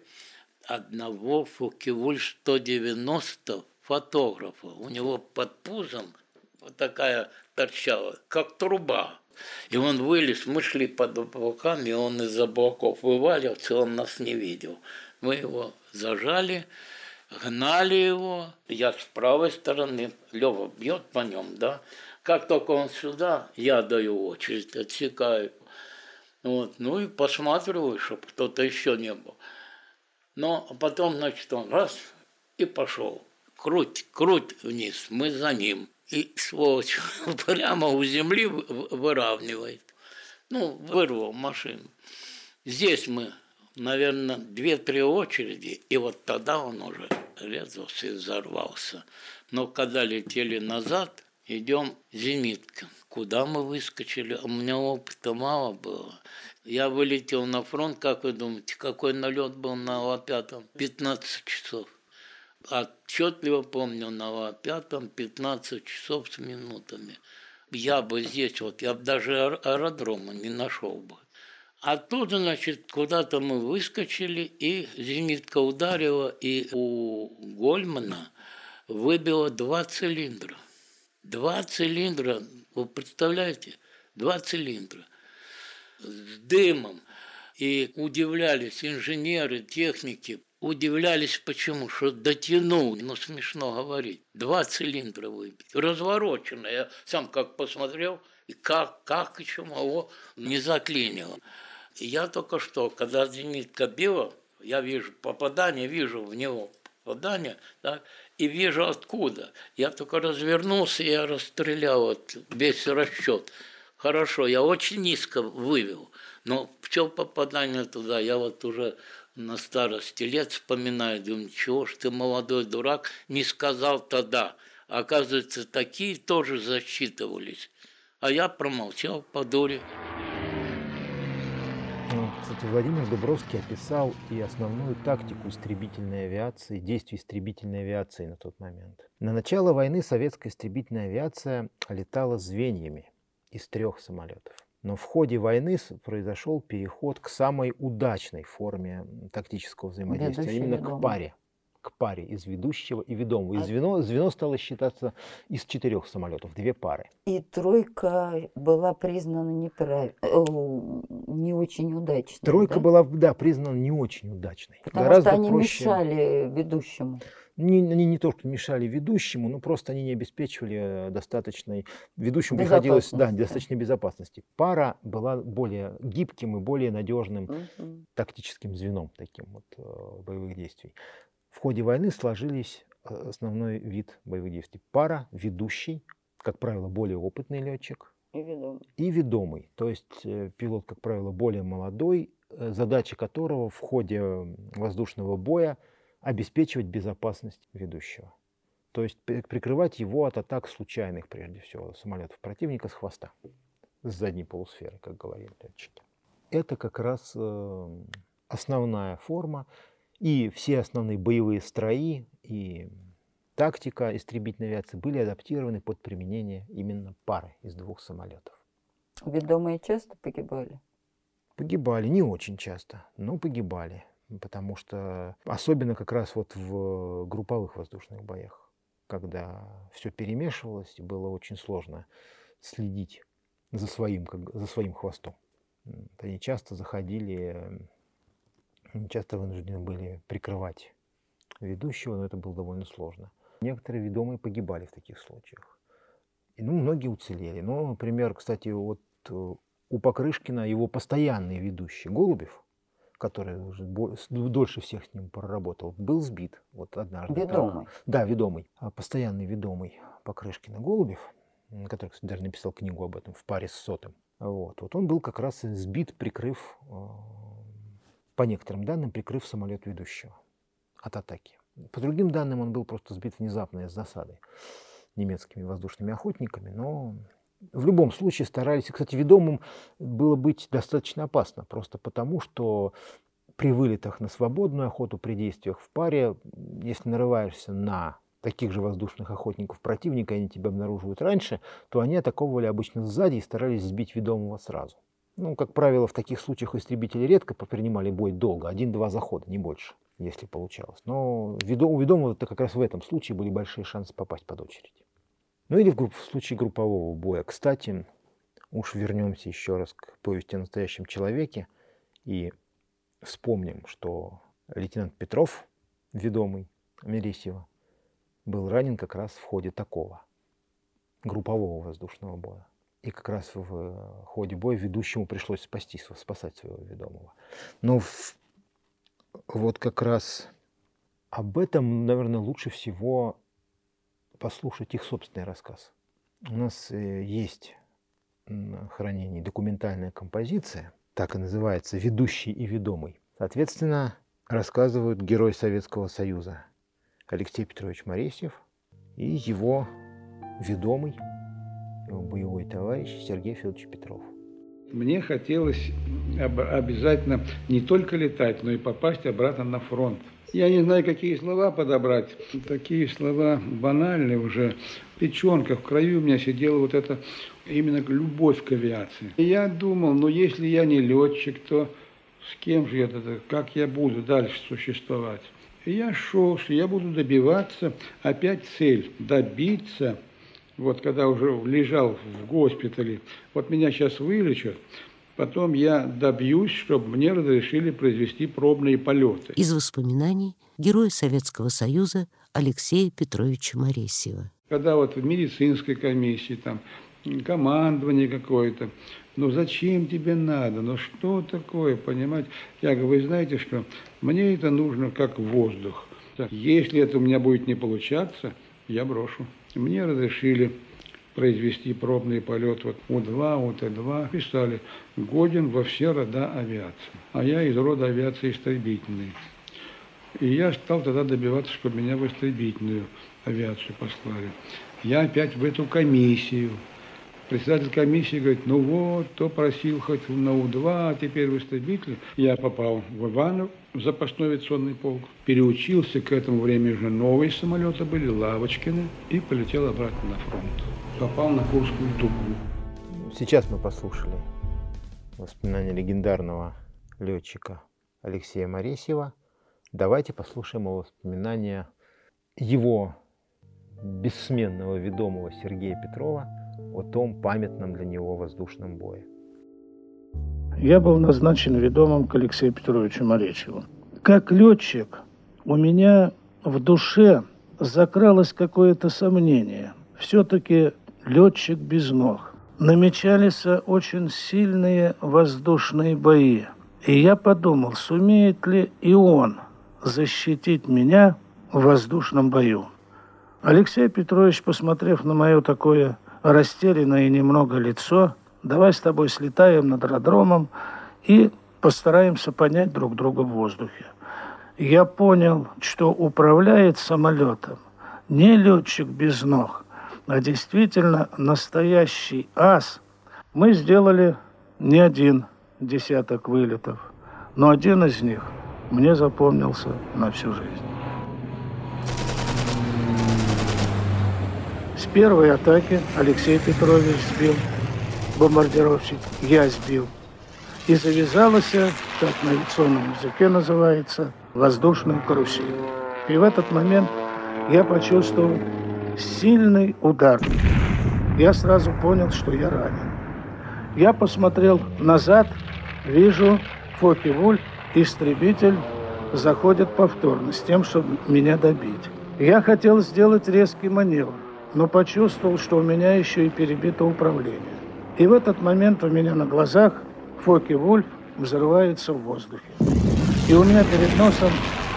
одного Фукивуль 190 фотографа. У него под пузом вот такая торчала, как труба. И он вылез, мы шли под облаками, он из облаков вываливался, он нас не видел. Мы его зажали, гнали его, я с правой стороны, Лева бьет по нем, да. Как только он сюда, я даю очередь, отсекаю. Вот, ну и посматриваю, чтобы кто-то еще не был. Но потом, значит, он раз и пошел. Круть, круть вниз, мы за ним. И сволочь прямо у земли вы- выравнивает. Ну, вырвал машину. Здесь мы, наверное, две-три очереди, и вот тогда он уже резался и взорвался. Но когда летели назад, идем зенитка. Куда мы выскочили? У меня опыта мало было. Я вылетел на фронт, как вы думаете, какой налет был на Ла-5? 15 часов. Отчетливо помню, на Ла-5 15 часов с минутами. Я бы здесь, вот я бы даже аэр- аэродрома не нашел бы. Оттуда, значит, куда-то мы выскочили, и зенитка ударила, и у Гольмана выбило два цилиндра. Два цилиндра, вы представляете, два цилиндра с дымом. И удивлялись инженеры, техники, удивлялись почему, что дотянул, ну смешно говорить, два цилиндра выбить, разворочено. Я сам как посмотрел, и как, как еще моего не заклинило. И я только что, когда зенитка била, я вижу попадание, вижу в него попадание, да, и вижу откуда. Я только развернулся, я расстрелял вот весь расчет. Хорошо, я очень низко вывел, но в чем попадание туда, я вот уже на старости лет вспоминаю, думаю, чего ж ты, молодой дурак, не сказал тогда. Оказывается, такие тоже засчитывались. А я промолчал по дуре. Ну, кстати, Владимир Дубровский описал и основную тактику истребительной авиации, действий истребительной авиации на тот момент. На начало войны советская истребительная авиация летала звеньями из трех самолетов. Но в ходе войны произошел переход к самой удачной форме тактического взаимодействия, именно к паре к паре из ведущего и ведомого. И а звено, звено стало считаться из четырех самолетов, две пары. И тройка была признана неправ... Э, не очень удачной. Тройка да? была, да, признана не очень удачной. Потому Гораздо что они проще... мешали ведущему. Не, они не то, что мешали ведущему, но просто они не обеспечивали достаточной... Ведущему приходилось, да, достаточной безопасности. Пара была более гибким и более надежным угу. тактическим звеном таким вот э, боевых действий. В ходе войны сложились э, основной вид боевых действий. Пара, ведущий, как правило, более опытный летчик. И ведомый. И ведомый. То есть э, пилот, как правило, более молодой, э, задача которого в ходе воздушного боя обеспечивать безопасность ведущего. То есть прикрывать его от атак случайных, прежде всего, самолетов противника с хвоста, с задней полусферы, как говорили летчики. Это как раз основная форма и все основные боевые строи и тактика истребительной авиации были адаптированы под применение именно пары из двух самолетов. Ведомые часто погибали? Погибали, не очень часто, но погибали. Потому что особенно как раз вот в групповых воздушных боях, когда все перемешивалось, и было очень сложно следить за своим, как, за своим хвостом. Они часто заходили часто вынуждены были прикрывать ведущего, но это было довольно сложно. Некоторые ведомые погибали в таких случаях. И, ну, многие уцелели. Ну, например, кстати, вот э, у Покрышкина его постоянный ведущий Голубев, который уже дольше всех с ним проработал, был сбит вот однажды. Ведомый? Так, да, ведомый. А постоянный ведомый Покрышкина Голубев, который, кстати, даже написал книгу об этом в паре с Сотом. Вот, вот он был как раз сбит, прикрыв э, по некоторым данным, прикрыв самолет ведущего от атаки. По другим данным, он был просто сбит внезапно из засады немецкими воздушными охотниками, но в любом случае старались. Кстати, ведомым было быть достаточно опасно, просто потому что при вылетах на свободную охоту, при действиях в паре, если нарываешься на таких же воздушных охотников противника, они тебя обнаруживают раньше, то они атаковывали обычно сзади и старались сбить ведомого сразу. Ну, как правило, в таких случаях истребители редко принимали бой долго, один-два захода, не больше, если получалось. Но у ведомого это как раз в этом случае были большие шансы попасть под очередь. Ну или в, групп, в случае группового боя. Кстати, уж вернемся еще раз к повести о настоящем человеке и вспомним, что лейтенант Петров, ведомый Мересьева, был ранен как раз в ходе такого группового воздушного боя. И как раз в ходе боя ведущему пришлось спасти, спасать своего ведомого. Но в, вот как раз об этом, наверное, лучше всего послушать их собственный рассказ. У нас э, есть на хранении документальная композиция, так и называется «Ведущий и ведомый». Соответственно, рассказывают герой Советского Союза Алексей Петрович Моресьев и его ведомый – боевой товарищ Сергей Федорович Петров. Мне хотелось обязательно не только летать, но и попасть обратно на фронт. Я не знаю, какие слова подобрать. Такие слова банальные уже. Печенка в краю у меня сидела вот эта именно любовь к авиации. И я думал, ну если я не летчик, то с кем же я, как я буду дальше существовать? И я шел, что я буду добиваться, опять цель – добиться – вот когда уже лежал в госпитале, вот меня сейчас вылечат, потом я добьюсь, чтобы мне разрешили произвести пробные полеты. Из воспоминаний героя Советского Союза Алексея Петровича Моресьева. Когда вот в медицинской комиссии, там, командование какое-то, ну зачем тебе надо, ну что такое, понимаете? Я говорю, вы знаете что, мне это нужно как воздух. Если это у меня будет не получаться, я брошу. Мне разрешили произвести пробный полет вот У-2, УТ-2. Писали, годен во все рода авиации. А я из рода авиации истребительной. И я стал тогда добиваться, чтобы меня в истребительную авиацию послали. Я опять в эту комиссию Председатель комиссии говорит, ну вот, то просил хоть на У-2, а теперь в истребитель. Я попал в Иванов, в запасной авиационный полк, переучился, к этому времени уже новые самолеты были, Лавочкины, и полетел обратно на фронт. Попал на Курскую дугу. Сейчас мы послушали воспоминания легендарного летчика Алексея Моресьева. Давайте послушаем его воспоминания его бессменного ведомого Сергея Петрова – о том памятном для него воздушном бое. Я был назначен ведомым к Алексею Петровичу Моречеву. Как летчик у меня в душе закралось какое-то сомнение. Все-таки летчик без ног. Намечались очень сильные воздушные бои. И я подумал, сумеет ли и он защитить меня в воздушном бою. Алексей Петрович, посмотрев на мое такое растерянное немного лицо. Давай с тобой слетаем над аэродромом и постараемся понять друг друга в воздухе. Я понял, что управляет самолетом не летчик без ног, а действительно настоящий ас. Мы сделали не один десяток вылетов, но один из них мне запомнился на всю жизнь. Первой атаки Алексей Петрович сбил бомбардировщик, я сбил. И завязалась, как на авиационном языке называется, воздушная карусель. И в этот момент я почувствовал сильный удар. Я сразу понял, что я ранен. Я посмотрел назад, вижу Фоки Вульф, истребитель, заходит повторно с тем, чтобы меня добить. Я хотел сделать резкий маневр но почувствовал, что у меня еще и перебито управление. И в этот момент у меня на глазах Фоки Вульф взрывается в воздухе. И у меня перед носом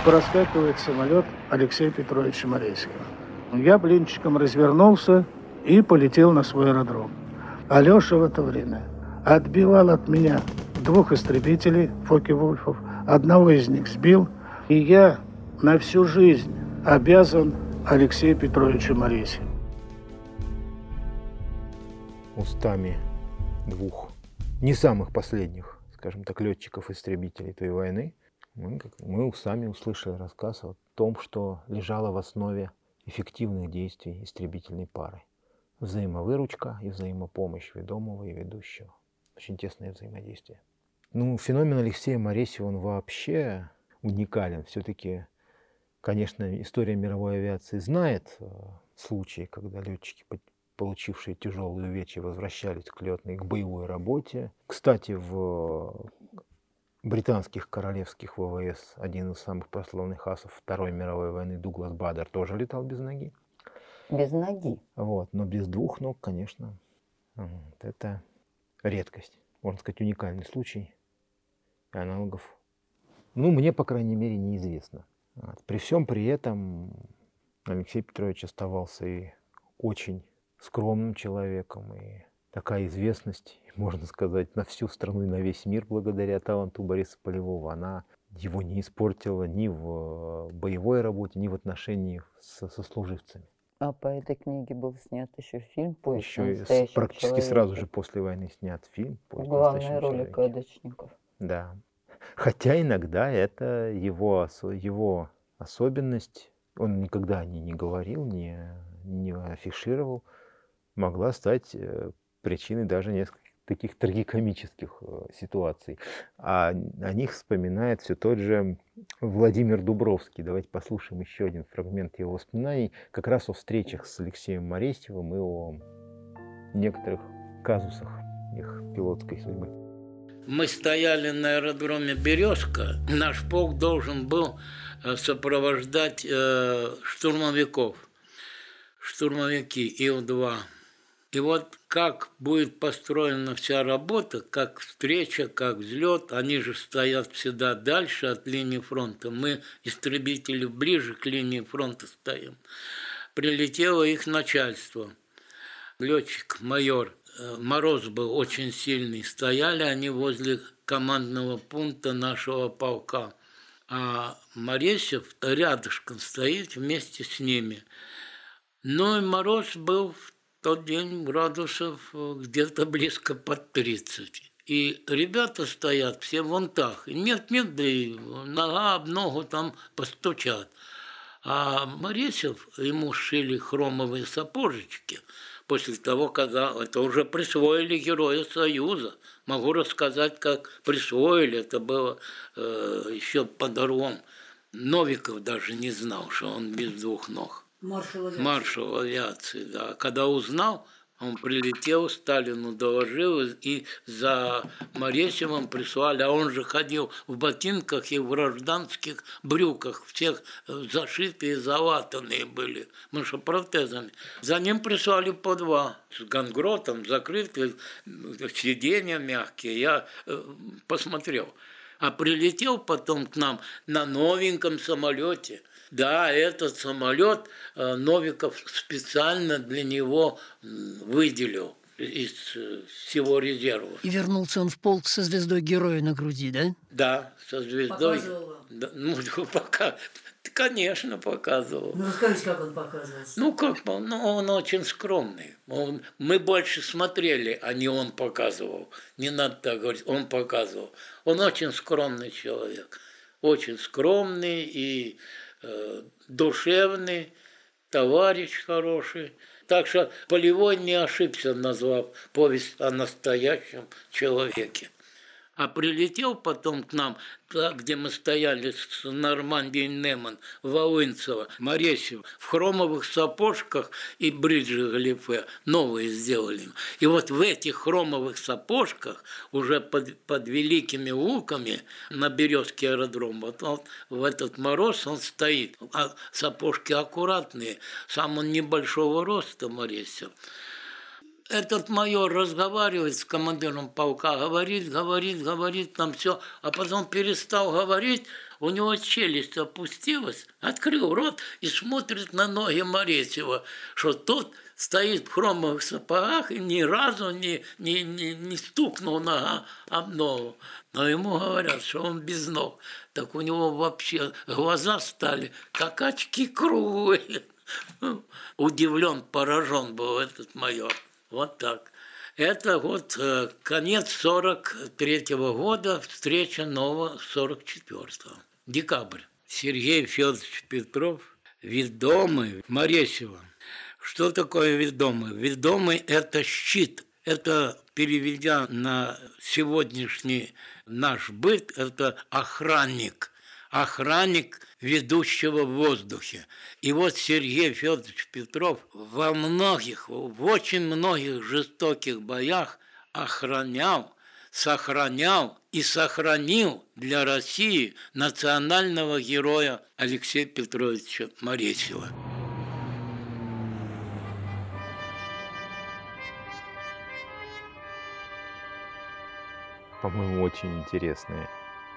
проскакивает самолет Алексея Петровича Морейского. Я блинчиком развернулся и полетел на свой аэродром. Алеша в это время отбивал от меня двух истребителей Фоки Вульфов. Одного из них сбил. И я на всю жизнь обязан Алексею Петровичу Морейскому устами двух не самых последних, скажем так, летчиков-истребителей той войны, мы, как, мы сами услышали рассказ о том, что лежало в основе эффективных действий истребительной пары. Взаимовыручка и взаимопомощь ведомого и ведущего. Очень тесное взаимодействие. Ну, феномен Алексея Моресева, он вообще уникален. Все-таки, конечно, история мировой авиации знает э, случаи, когда летчики получившие тяжелые увечья, возвращались к летной, к боевой работе. Кстати, в британских королевских ВВС один из самых прославленных асов Второй мировой войны Дуглас Бадер тоже летал без ноги. Без ноги? Вот, но без двух ног, конечно, вот, это редкость. Можно сказать, уникальный случай. И аналогов, ну, мне, по крайней мере, неизвестно. Вот. При всем при этом Алексей Петрович оставался и очень скромным человеком. И такая известность, можно сказать, на всю страну и на весь мир благодаря таланту Бориса Полевого, она его не испортила ни в боевой работе, ни в отношении со сослуживцами. А по этой книге был снят еще фильм «Поиск еще практически человека. сразу же после войны снят фильм «Поиск Главная роли Кадочников. Да. Хотя иногда это его, его особенность, он никогда о ней не говорил, не, не афишировал, могла стать э, причиной даже нескольких таких трагикомических э, ситуаций. А о них вспоминает все тот же Владимир Дубровский. Давайте послушаем еще один фрагмент его воспоминаний, как раз о встречах с Алексеем Моресевым и о некоторых казусах их пилотской судьбы. Мы стояли на аэродроме «Березка». Наш полк должен был э, сопровождать штурмовиков. Штурмовики Ил-2. И вот как будет построена вся работа, как встреча, как взлет, они же стоят всегда дальше от линии фронта. Мы, истребители, ближе к линии фронта стоим. Прилетело их начальство. Летчик, майор Э, мороз был очень сильный. Стояли они возле командного пункта нашего полка. А Моресев рядышком стоит вместе с ними. Ну и мороз был в тот день градусов э, где-то близко под 30. И ребята стоят все в вонтах. Нет, нет, да и нога об ногу там постучат. А Моресев, ему шили хромовые сапожечки – после того, когда это уже присвоили Героя Союза. Могу рассказать, как присвоили. Это было э, еще под Орлом. Новиков даже не знал, что он без двух ног. Маршал авиации. Маршал авиации, да. Когда узнал, он прилетел, Сталину доложил, и за Моресевым прислали, а он же ходил в ботинках и в гражданских брюках, всех зашитые, залатанные были, мы что протезами. За ним прислали по два, с гангротом, закрытые, сиденья мягкие. Я э, посмотрел. А прилетел потом к нам на новеньком самолете – да, этот самолет э, Новиков специально для него выделил из э, всего резерва. И вернулся он в полк со звездой героя на груди, да? Да, со звездой. Да, ну, пока, конечно, показывал. Ну, расскажите, как он показывался. Ну, как, ну, он очень скромный. Он, мы больше смотрели, а не он показывал. Не надо так говорить, он показывал. Он очень скромный человек. Очень скромный и душевный, товарищ хороший. Так что Полевой не ошибся, назвав повесть о настоящем человеке. А прилетел потом к нам, где мы стояли с Нормандией Неман, Волынцева, Моресев, в хромовых сапожках и бриджи галифе новые сделали. И вот в этих хромовых сапожках, уже под, под великими луками на Березке аэродром, вот он, в этот мороз он стоит, а сапожки аккуратные, сам он небольшого роста Моресев этот майор разговаривает с командиром полка, говорит, говорит, говорит там все, а потом перестал говорить, у него челюсть опустилась, открыл рот и смотрит на ноги Моресева, что тот стоит в хромовых сапогах и ни разу не, не, не, не стукнул нога об ногу. Но ему говорят, что он без ног. Так у него вообще глаза стали, как очки круглые. Удивлен, поражен был этот майор. Вот так. Это вот э, конец 43 -го года, встреча нового 44-го. Декабрь. Сергей Федорович Петров, ведомый Моресева. Что такое ведомый? Ведомый – это щит. Это, переведя на сегодняшний наш быт, это охранник. Охранник ведущего в воздухе. И вот Сергей Федорович Петров во многих, в очень многих жестоких боях охранял, сохранял и сохранил для России национального героя Алексея Петровича Моресева. По-моему, очень интересные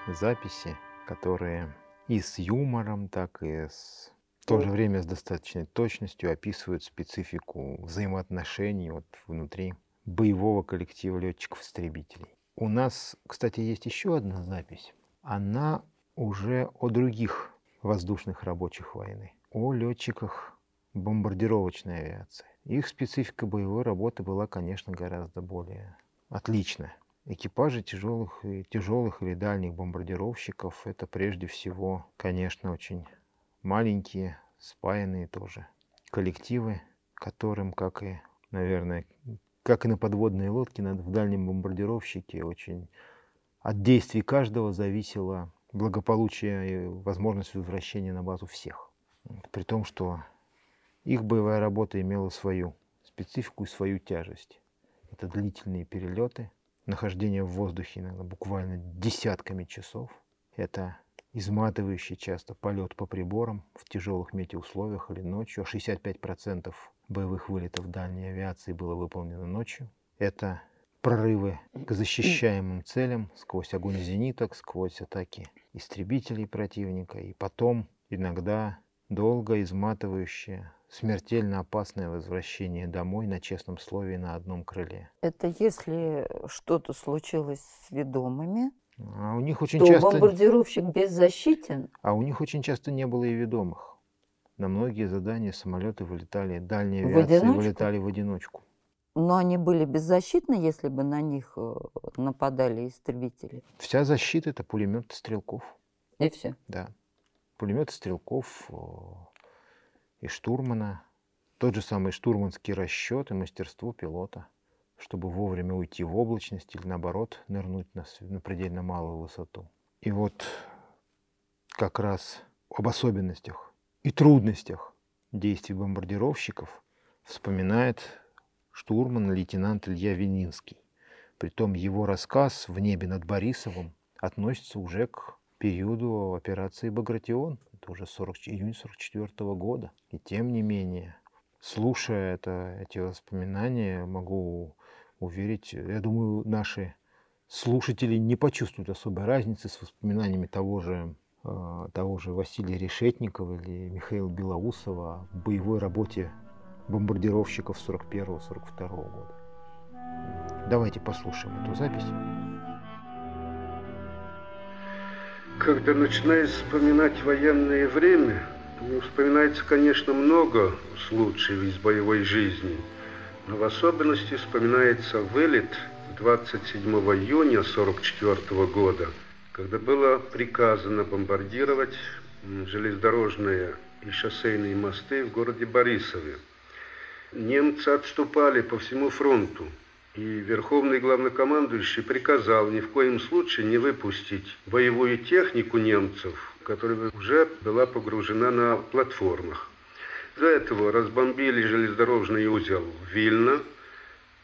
записи, которые и с юмором, так и с в то же время с достаточной точностью описывают специфику взаимоотношений вот внутри боевого коллектива летчиков-истребителей. У нас, кстати, есть еще одна запись. Она уже о других воздушных рабочих войны, о летчиках бомбардировочной авиации. Их специфика боевой работы была, конечно, гораздо более отличная. Экипажи тяжелых, и тяжелых или дальних бомбардировщиков – это прежде всего, конечно, очень маленькие, спаянные тоже коллективы, которым, как и, наверное, как и на подводные лодки, в дальнем бомбардировщике очень от действий каждого зависело благополучие и возможность возвращения на базу всех. При том, что их боевая работа имела свою специфику и свою тяжесть. Это длительные перелеты, нахождение в воздухе иногда буквально десятками часов. Это изматывающий часто полет по приборам в тяжелых метеоусловиях или ночью. 65% боевых вылетов дальней авиации было выполнено ночью. Это прорывы к защищаемым целям сквозь огонь зениток, сквозь атаки истребителей противника. И потом иногда долго изматывающее, смертельно опасное возвращение домой на честном слове на одном крыле. Это если что-то случилось с ведомыми, а у них очень то часто... бомбардировщик беззащитен. А у них очень часто не было и ведомых. На многие задания самолеты вылетали, дальние авиации вылетали в одиночку. Но они были беззащитны, если бы на них э, нападали истребители. Вся защита это пулеметы стрелков. И все. Да. Пулеметы стрелков э, и штурмана. Тот же самый штурманский расчет и мастерство пилота, чтобы вовремя уйти в облачность или наоборот нырнуть на, на предельно малую высоту. И вот как раз об особенностях и трудностях действий бомбардировщиков вспоминает штурман лейтенант Илья Вининский. Притом его рассказ «В небе над Борисовым» относится уже к периоду операции «Багратион». Это уже 40, июнь 44 года. И тем не менее, слушая это, эти воспоминания, могу уверить, я думаю, наши слушатели не почувствуют особой разницы с воспоминаниями того же, э, того же Василия Решетникова или Михаила Белоусова о боевой работе бомбардировщиков 41-42 года. Давайте послушаем эту запись. Когда начинаешь вспоминать военное время, ну, вспоминается, конечно, много случаев из боевой жизни, но в особенности вспоминается вылет 27 июня 1944 года, когда было приказано бомбардировать железнодорожные и шоссейные мосты в городе Борисове. Немцы отступали по всему фронту, и Верховный Главнокомандующий приказал ни в коем случае не выпустить боевую технику немцев, которая уже была погружена на платформах. Из-за этого разбомбили железнодорожный узел Вильна,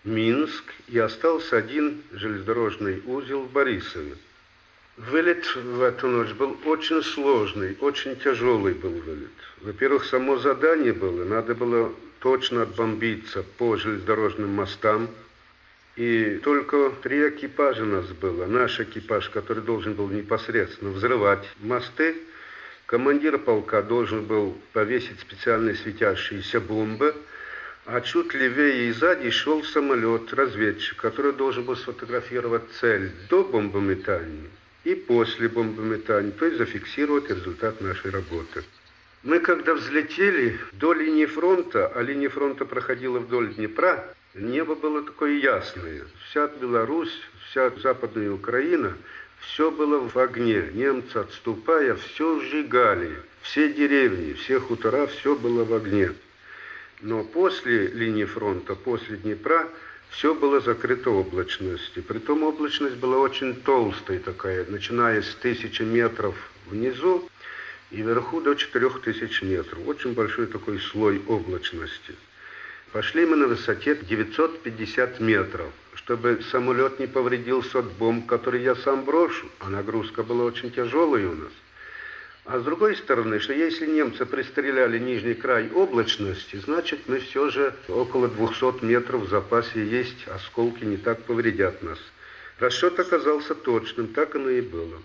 Минск, и остался один железнодорожный узел в Борисове. Вылет в эту ночь был очень сложный, очень тяжелый был вылет. Во-первых, само задание было, надо было точно отбомбиться по железнодорожным мостам. И только три экипажа нас было. Наш экипаж, который должен был непосредственно взрывать мосты. Командир полка должен был повесить специальные светящиеся бомбы. А чуть левее и сзади шел самолет, разведчик, который должен был сфотографировать цель до бомбометания и после бомбометания, то есть зафиксировать результат нашей работы. Мы когда взлетели до линии фронта, а линия фронта проходила вдоль Днепра, небо было такое ясное. Вся Беларусь, вся Западная Украина, все было в огне. Немцы, отступая, все сжигали. Все деревни, все хутора, все было в огне. Но после линии фронта, после Днепра, все было закрыто облачностью. Притом облачность была очень толстая такая, начиная с тысячи метров внизу и вверху до 4000 метров. Очень большой такой слой облачности. Пошли мы на высоте 950 метров, чтобы самолет не повредился от бомб, которые я сам брошу, а нагрузка была очень тяжелая у нас. А с другой стороны, что если немцы пристреляли нижний край облачности, значит мы все же около 200 метров в запасе есть, осколки не так повредят нас. Расчет оказался точным, так оно и было.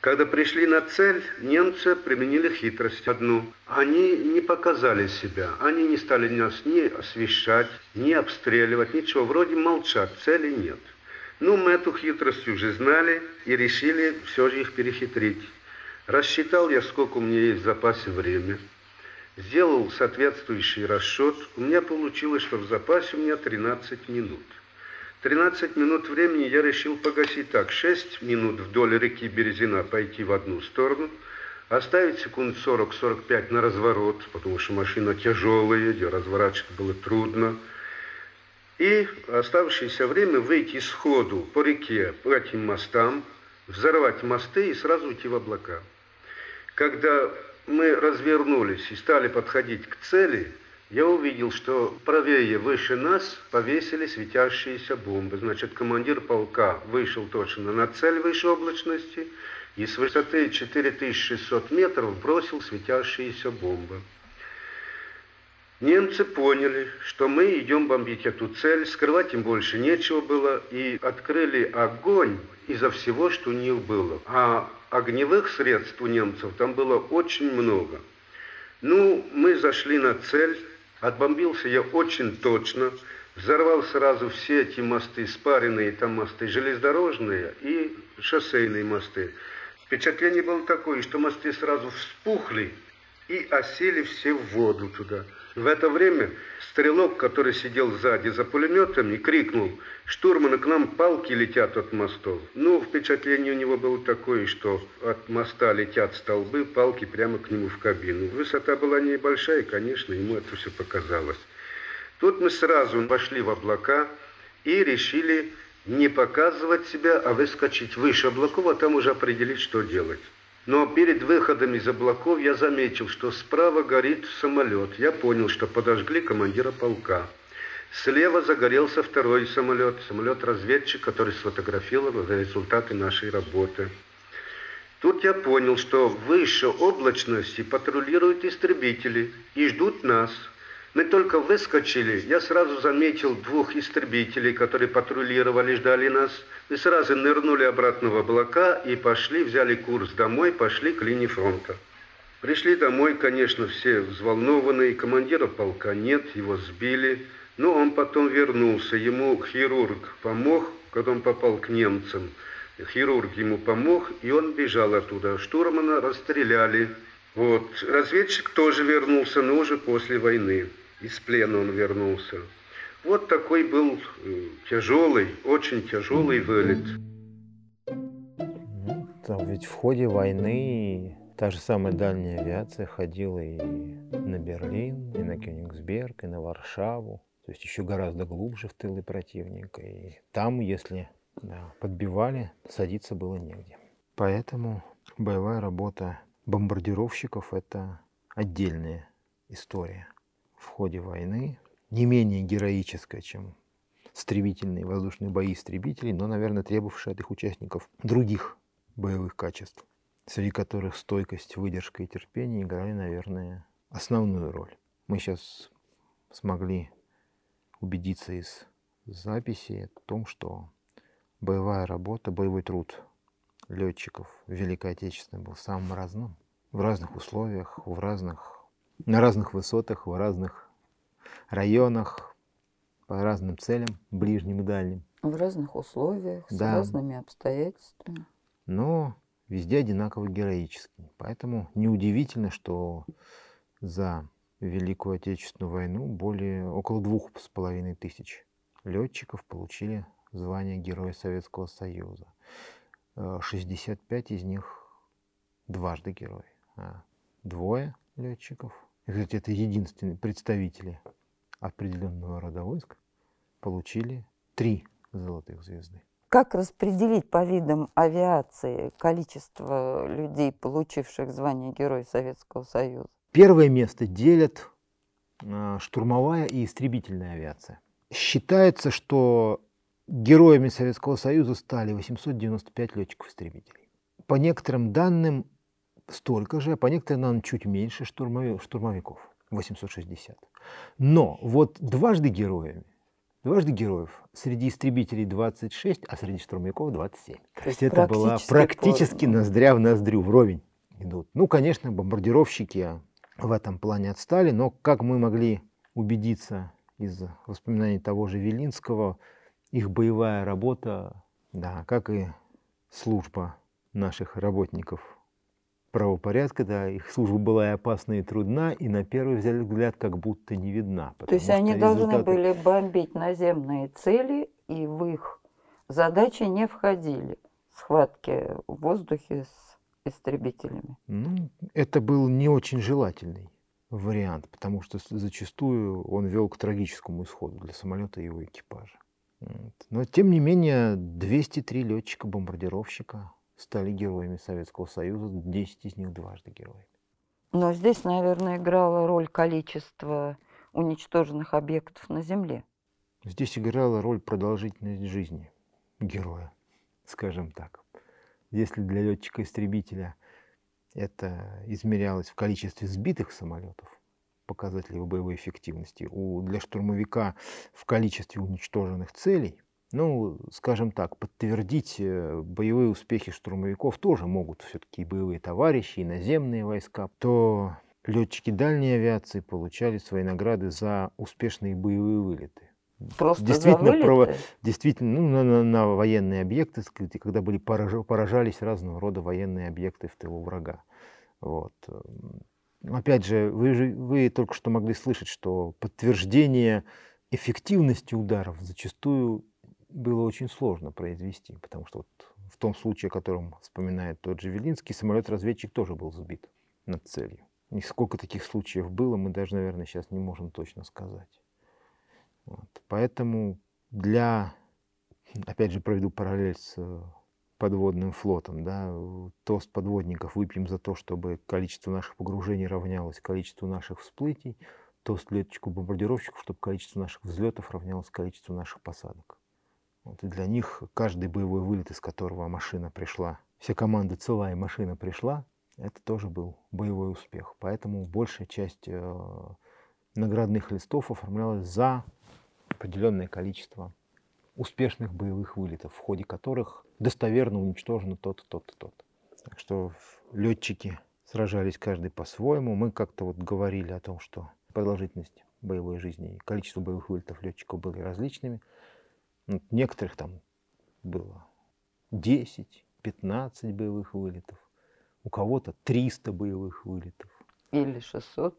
Когда пришли на цель, немцы применили хитрость одну. Они не показали себя, они не стали нас ни освещать, ни обстреливать, ничего, вроде молчат, цели нет. Ну, мы эту хитрость уже знали и решили все же их перехитрить. Рассчитал я, сколько у меня есть в запасе время. Сделал соответствующий расчет. У меня получилось, что в запасе у меня 13 минут. 13 минут времени я решил погасить так. 6 минут вдоль реки Березина пойти в одну сторону, оставить секунд 40-45 на разворот, потому что машина тяжелая, ее разворачивать было трудно. и оставшееся время выйти сходу по реке, по этим мостам, взорвать мосты и сразу уйти в облака. Когда мы развернулись и стали подходить к цели, я увидел, что правее, выше нас повесили светящиеся бомбы. Значит, командир полка вышел точно на цель выше облачности и с высоты 4600 метров бросил светящиеся бомбы. Немцы поняли, что мы идем бомбить эту цель, скрывать им больше нечего было, и открыли огонь изо всего, что у них было. А огневых средств у немцев там было очень много. Ну, мы зашли на цель, отбомбился я очень точно, взорвал сразу все эти мосты, спаренные там мосты, железнодорожные и шоссейные мосты. Впечатление было такое, что мосты сразу вспухли и осели все в воду туда. В это время стрелок, который сидел сзади за пулеметами, крикнул, штурманы, к нам палки летят от мостов. Ну, впечатление у него было такое, что от моста летят столбы, палки прямо к нему в кабину. Высота была небольшая, конечно, ему это все показалось. Тут мы сразу пошли в облака и решили не показывать себя, а выскочить выше облаков, а там уже определить, что делать. Но перед выходом из облаков я заметил, что справа горит самолет. Я понял, что подожгли командира полка. Слева загорелся второй самолет, самолет-разведчик, который сфотографировал результаты нашей работы. Тут я понял, что выше облачности патрулируют истребители и ждут нас – мы только выскочили, я сразу заметил двух истребителей, которые патрулировали, ждали нас. И сразу нырнули обратно в облака и пошли, взяли курс домой, пошли к линии фронта. Пришли домой, конечно, все взволнованные. Командира полка нет, его сбили. Но он потом вернулся. Ему хирург помог, когда он попал к немцам. Хирург ему помог, и он бежал оттуда. Штурмана расстреляли. Вот. Разведчик тоже вернулся, но уже после войны из плена он вернулся. Вот такой был э, тяжелый, очень тяжелый вылет. Там ведь в ходе войны та же самая дальняя авиация ходила и на Берлин, и на Кёнигсберг, и на Варшаву. То есть еще гораздо глубже в тылы противника. И там, если да, подбивали, садиться было негде. Поэтому боевая работа бомбардировщиков – это отдельная история в ходе войны, не менее героическая, чем стремительные воздушные бои истребителей, но, наверное, требовавшая от их участников других боевых качеств, среди которых стойкость, выдержка и терпение играли, наверное, основную роль. Мы сейчас смогли убедиться из записи о том, что боевая работа, боевой труд летчиков Великой Отечественной был самым разным, в разных условиях, в разных на разных высотах, в разных районах, по разным целям, ближним и дальним. В разных условиях, да. с разными обстоятельствами. Но везде одинаково героический. Поэтому неудивительно, что за Великую Отечественную войну более около двух с половиной тысяч летчиков получили звание Героя Советского Союза. 65 из них дважды герои, а двое летчиков кстати, это единственные представители определенного рода войск, получили три золотых звезды. Как распределить по видам авиации количество людей, получивших звание Героя Советского Союза? Первое место делят а, штурмовая и истребительная авиация. Считается, что героями Советского Союза стали 895 летчиков-истребителей. По некоторым данным, столько же, а по некоторым нам чуть меньше штурмовиков, 860. Но вот дважды героями, дважды героев среди истребителей 26, а среди штурмовиков 27. То, есть это была практически по... ноздря в ноздрю, вровень идут. Ну, конечно, бомбардировщики в этом плане отстали, но как мы могли убедиться из воспоминаний того же Велинского, их боевая работа, да, как и служба наших работников правопорядка, да, их служба была и опасна, и трудна, и на первый взгляд как будто не видна. То есть они результаты... должны были бомбить наземные цели, и в их задачи не входили схватки в воздухе с истребителями? Ну, это был не очень желательный вариант, потому что зачастую он вел к трагическому исходу для самолета и его экипажа. Но, тем не менее, 203 летчика-бомбардировщика стали героями Советского Союза, 10 из них дважды героями. Но здесь, наверное, играла роль количество уничтоженных объектов на Земле. Здесь играла роль продолжительность жизни героя, скажем так. Если для летчика-истребителя это измерялось в количестве сбитых самолетов, показателей его боевой эффективности, у, для штурмовика в количестве уничтоженных целей, ну, скажем так, подтвердить э, боевые успехи штурмовиков тоже могут все-таки боевые товарищи, и наземные войска, то летчики дальней авиации получали свои награды за успешные боевые вылеты. Просто действительно, за прово... действительно ну, на, на, на военные объекты, когда были пораж... поражались разного рода военные объекты в тылу врага. Вот. Опять же, вы, же, вы только что могли слышать, что подтверждение эффективности ударов зачастую было очень сложно произвести, потому что вот в том случае, о котором вспоминает тот же Велинский, самолет-разведчик тоже был сбит над целью. И сколько таких случаев было, мы даже, наверное, сейчас не можем точно сказать. Вот. Поэтому для, опять же, проведу параллель с э, подводным флотом, да, тост подводников выпьем за то, чтобы количество наших погружений равнялось количеству наших всплытий, тост летчику-бомбардировщику, чтобы количество наших взлетов равнялось количеству наших посадок. Вот, и для них каждый боевой вылет, из которого машина пришла, вся команда целая, машина пришла, это тоже был боевой успех. Поэтому большая часть э, наградных листов оформлялась за определенное количество успешных боевых вылетов, в ходе которых достоверно уничтожено то-то, то-то, то-то. Так что летчики сражались каждый по-своему. Мы как-то вот говорили о том, что продолжительность боевой жизни и количество боевых вылетов летчиков были различными. Ну, некоторых там было 10, 15 боевых вылетов, у кого-то 300 боевых вылетов. Или 600.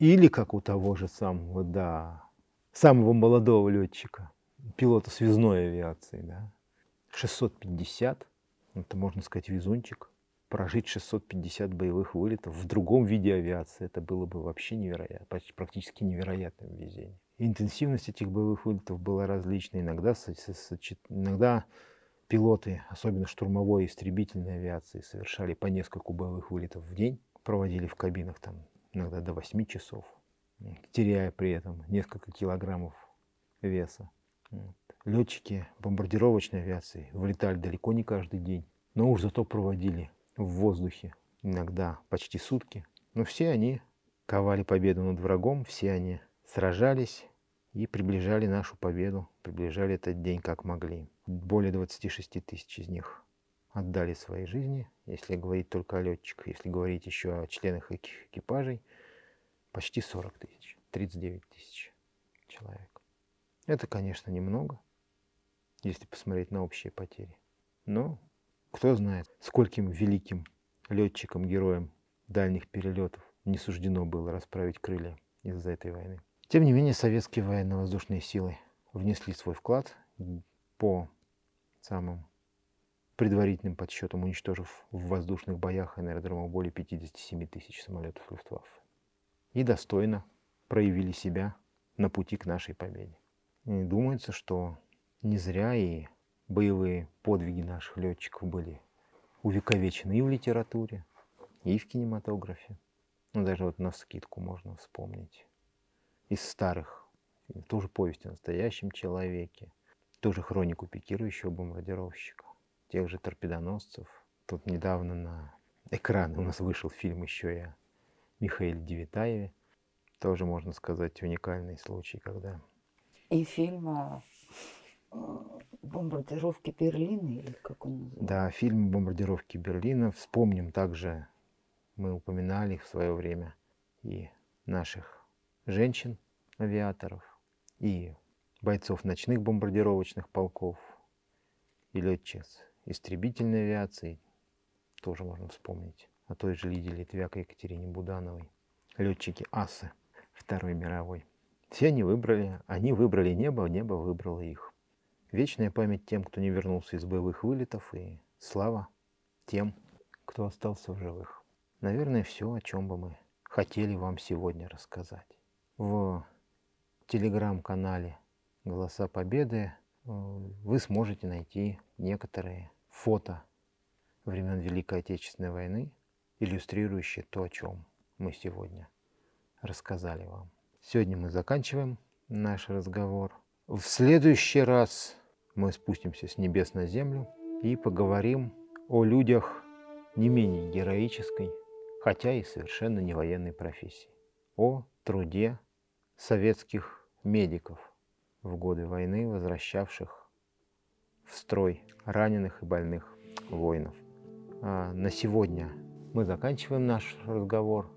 Или как у того же самого, да, самого молодого летчика, пилота связной авиации, да, 650, это можно сказать везунчик, прожить 650 боевых вылетов в другом виде авиации, это было бы вообще невероятно, практически невероятным везением. Интенсивность этих боевых вылетов была различной. Иногда, иногда пилоты, особенно штурмовой и истребительной авиации, совершали по нескольку боевых вылетов в день, проводили в кабинах там иногда до 8 часов теряя при этом несколько килограммов веса. Летчики бомбардировочной авиации вылетали далеко не каждый день, но уж зато проводили в воздухе иногда почти сутки. Но все они ковали победу над врагом, все они сражались и приближали нашу победу, приближали этот день как могли. Более 26 тысяч из них отдали свои жизни, если говорить только о летчиках, если говорить еще о членах экипажей – почти 40 тысяч, 39 тысяч человек. Это, конечно, немного, если посмотреть на общие потери. Но кто знает, скольким великим летчикам, героям дальних перелетов не суждено было расправить крылья из-за этой войны. Тем не менее, советские военно-воздушные силы внесли свой вклад по самым предварительным подсчетам, уничтожив в воздушных боях и на аэродромах более 57 тысяч самолетов Люфтваффе и достойно проявили себя на пути к нашей победе. И думается, что не зря и боевые подвиги наших летчиков были увековечены и в литературе, и в кинематографе. Ну, даже вот на скидку можно вспомнить из старых, тоже повесть о настоящем человеке, тоже хронику пикирующего бомбардировщика, тех же торпедоносцев. Тут недавно на экран у нас вышел фильм еще и Михаиле Девитаеве. Тоже, можно сказать, уникальный случай, когда... И фильм о бомбардировке Берлина, или как он называется? Да, фильм «Бомбардировки Берлина». Вспомним также, мы упоминали в свое время и наших женщин-авиаторов, и бойцов ночных бомбардировочных полков, и летчиц истребительной авиации, тоже можно вспомнить о той же Лидии Литвяк Екатерине Будановой, летчики асы Второй мировой. Все они выбрали, они выбрали небо, небо выбрало их. Вечная память тем, кто не вернулся из боевых вылетов, и слава тем, кто остался в живых. Наверное, все, о чем бы мы хотели вам сегодня рассказать. В телеграм-канале «Голоса Победы» э, вы сможете найти некоторые фото времен Великой Отечественной войны, иллюстрирующие то, о чем мы сегодня рассказали вам. Сегодня мы заканчиваем наш разговор. В следующий раз мы спустимся с небес на землю и поговорим о людях не менее героической, хотя и совершенно не военной профессии, о труде советских медиков в годы войны, возвращавших в строй раненых и больных воинов. А на сегодня мы заканчиваем наш разговор.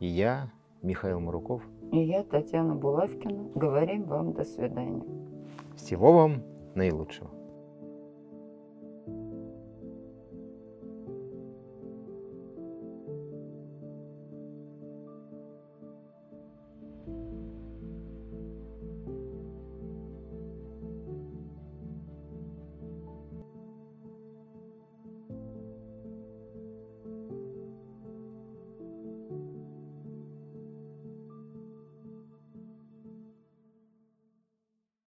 И я, Михаил Маруков. И я, Татьяна Булавкина, говорим вам до свидания. Всего вам наилучшего.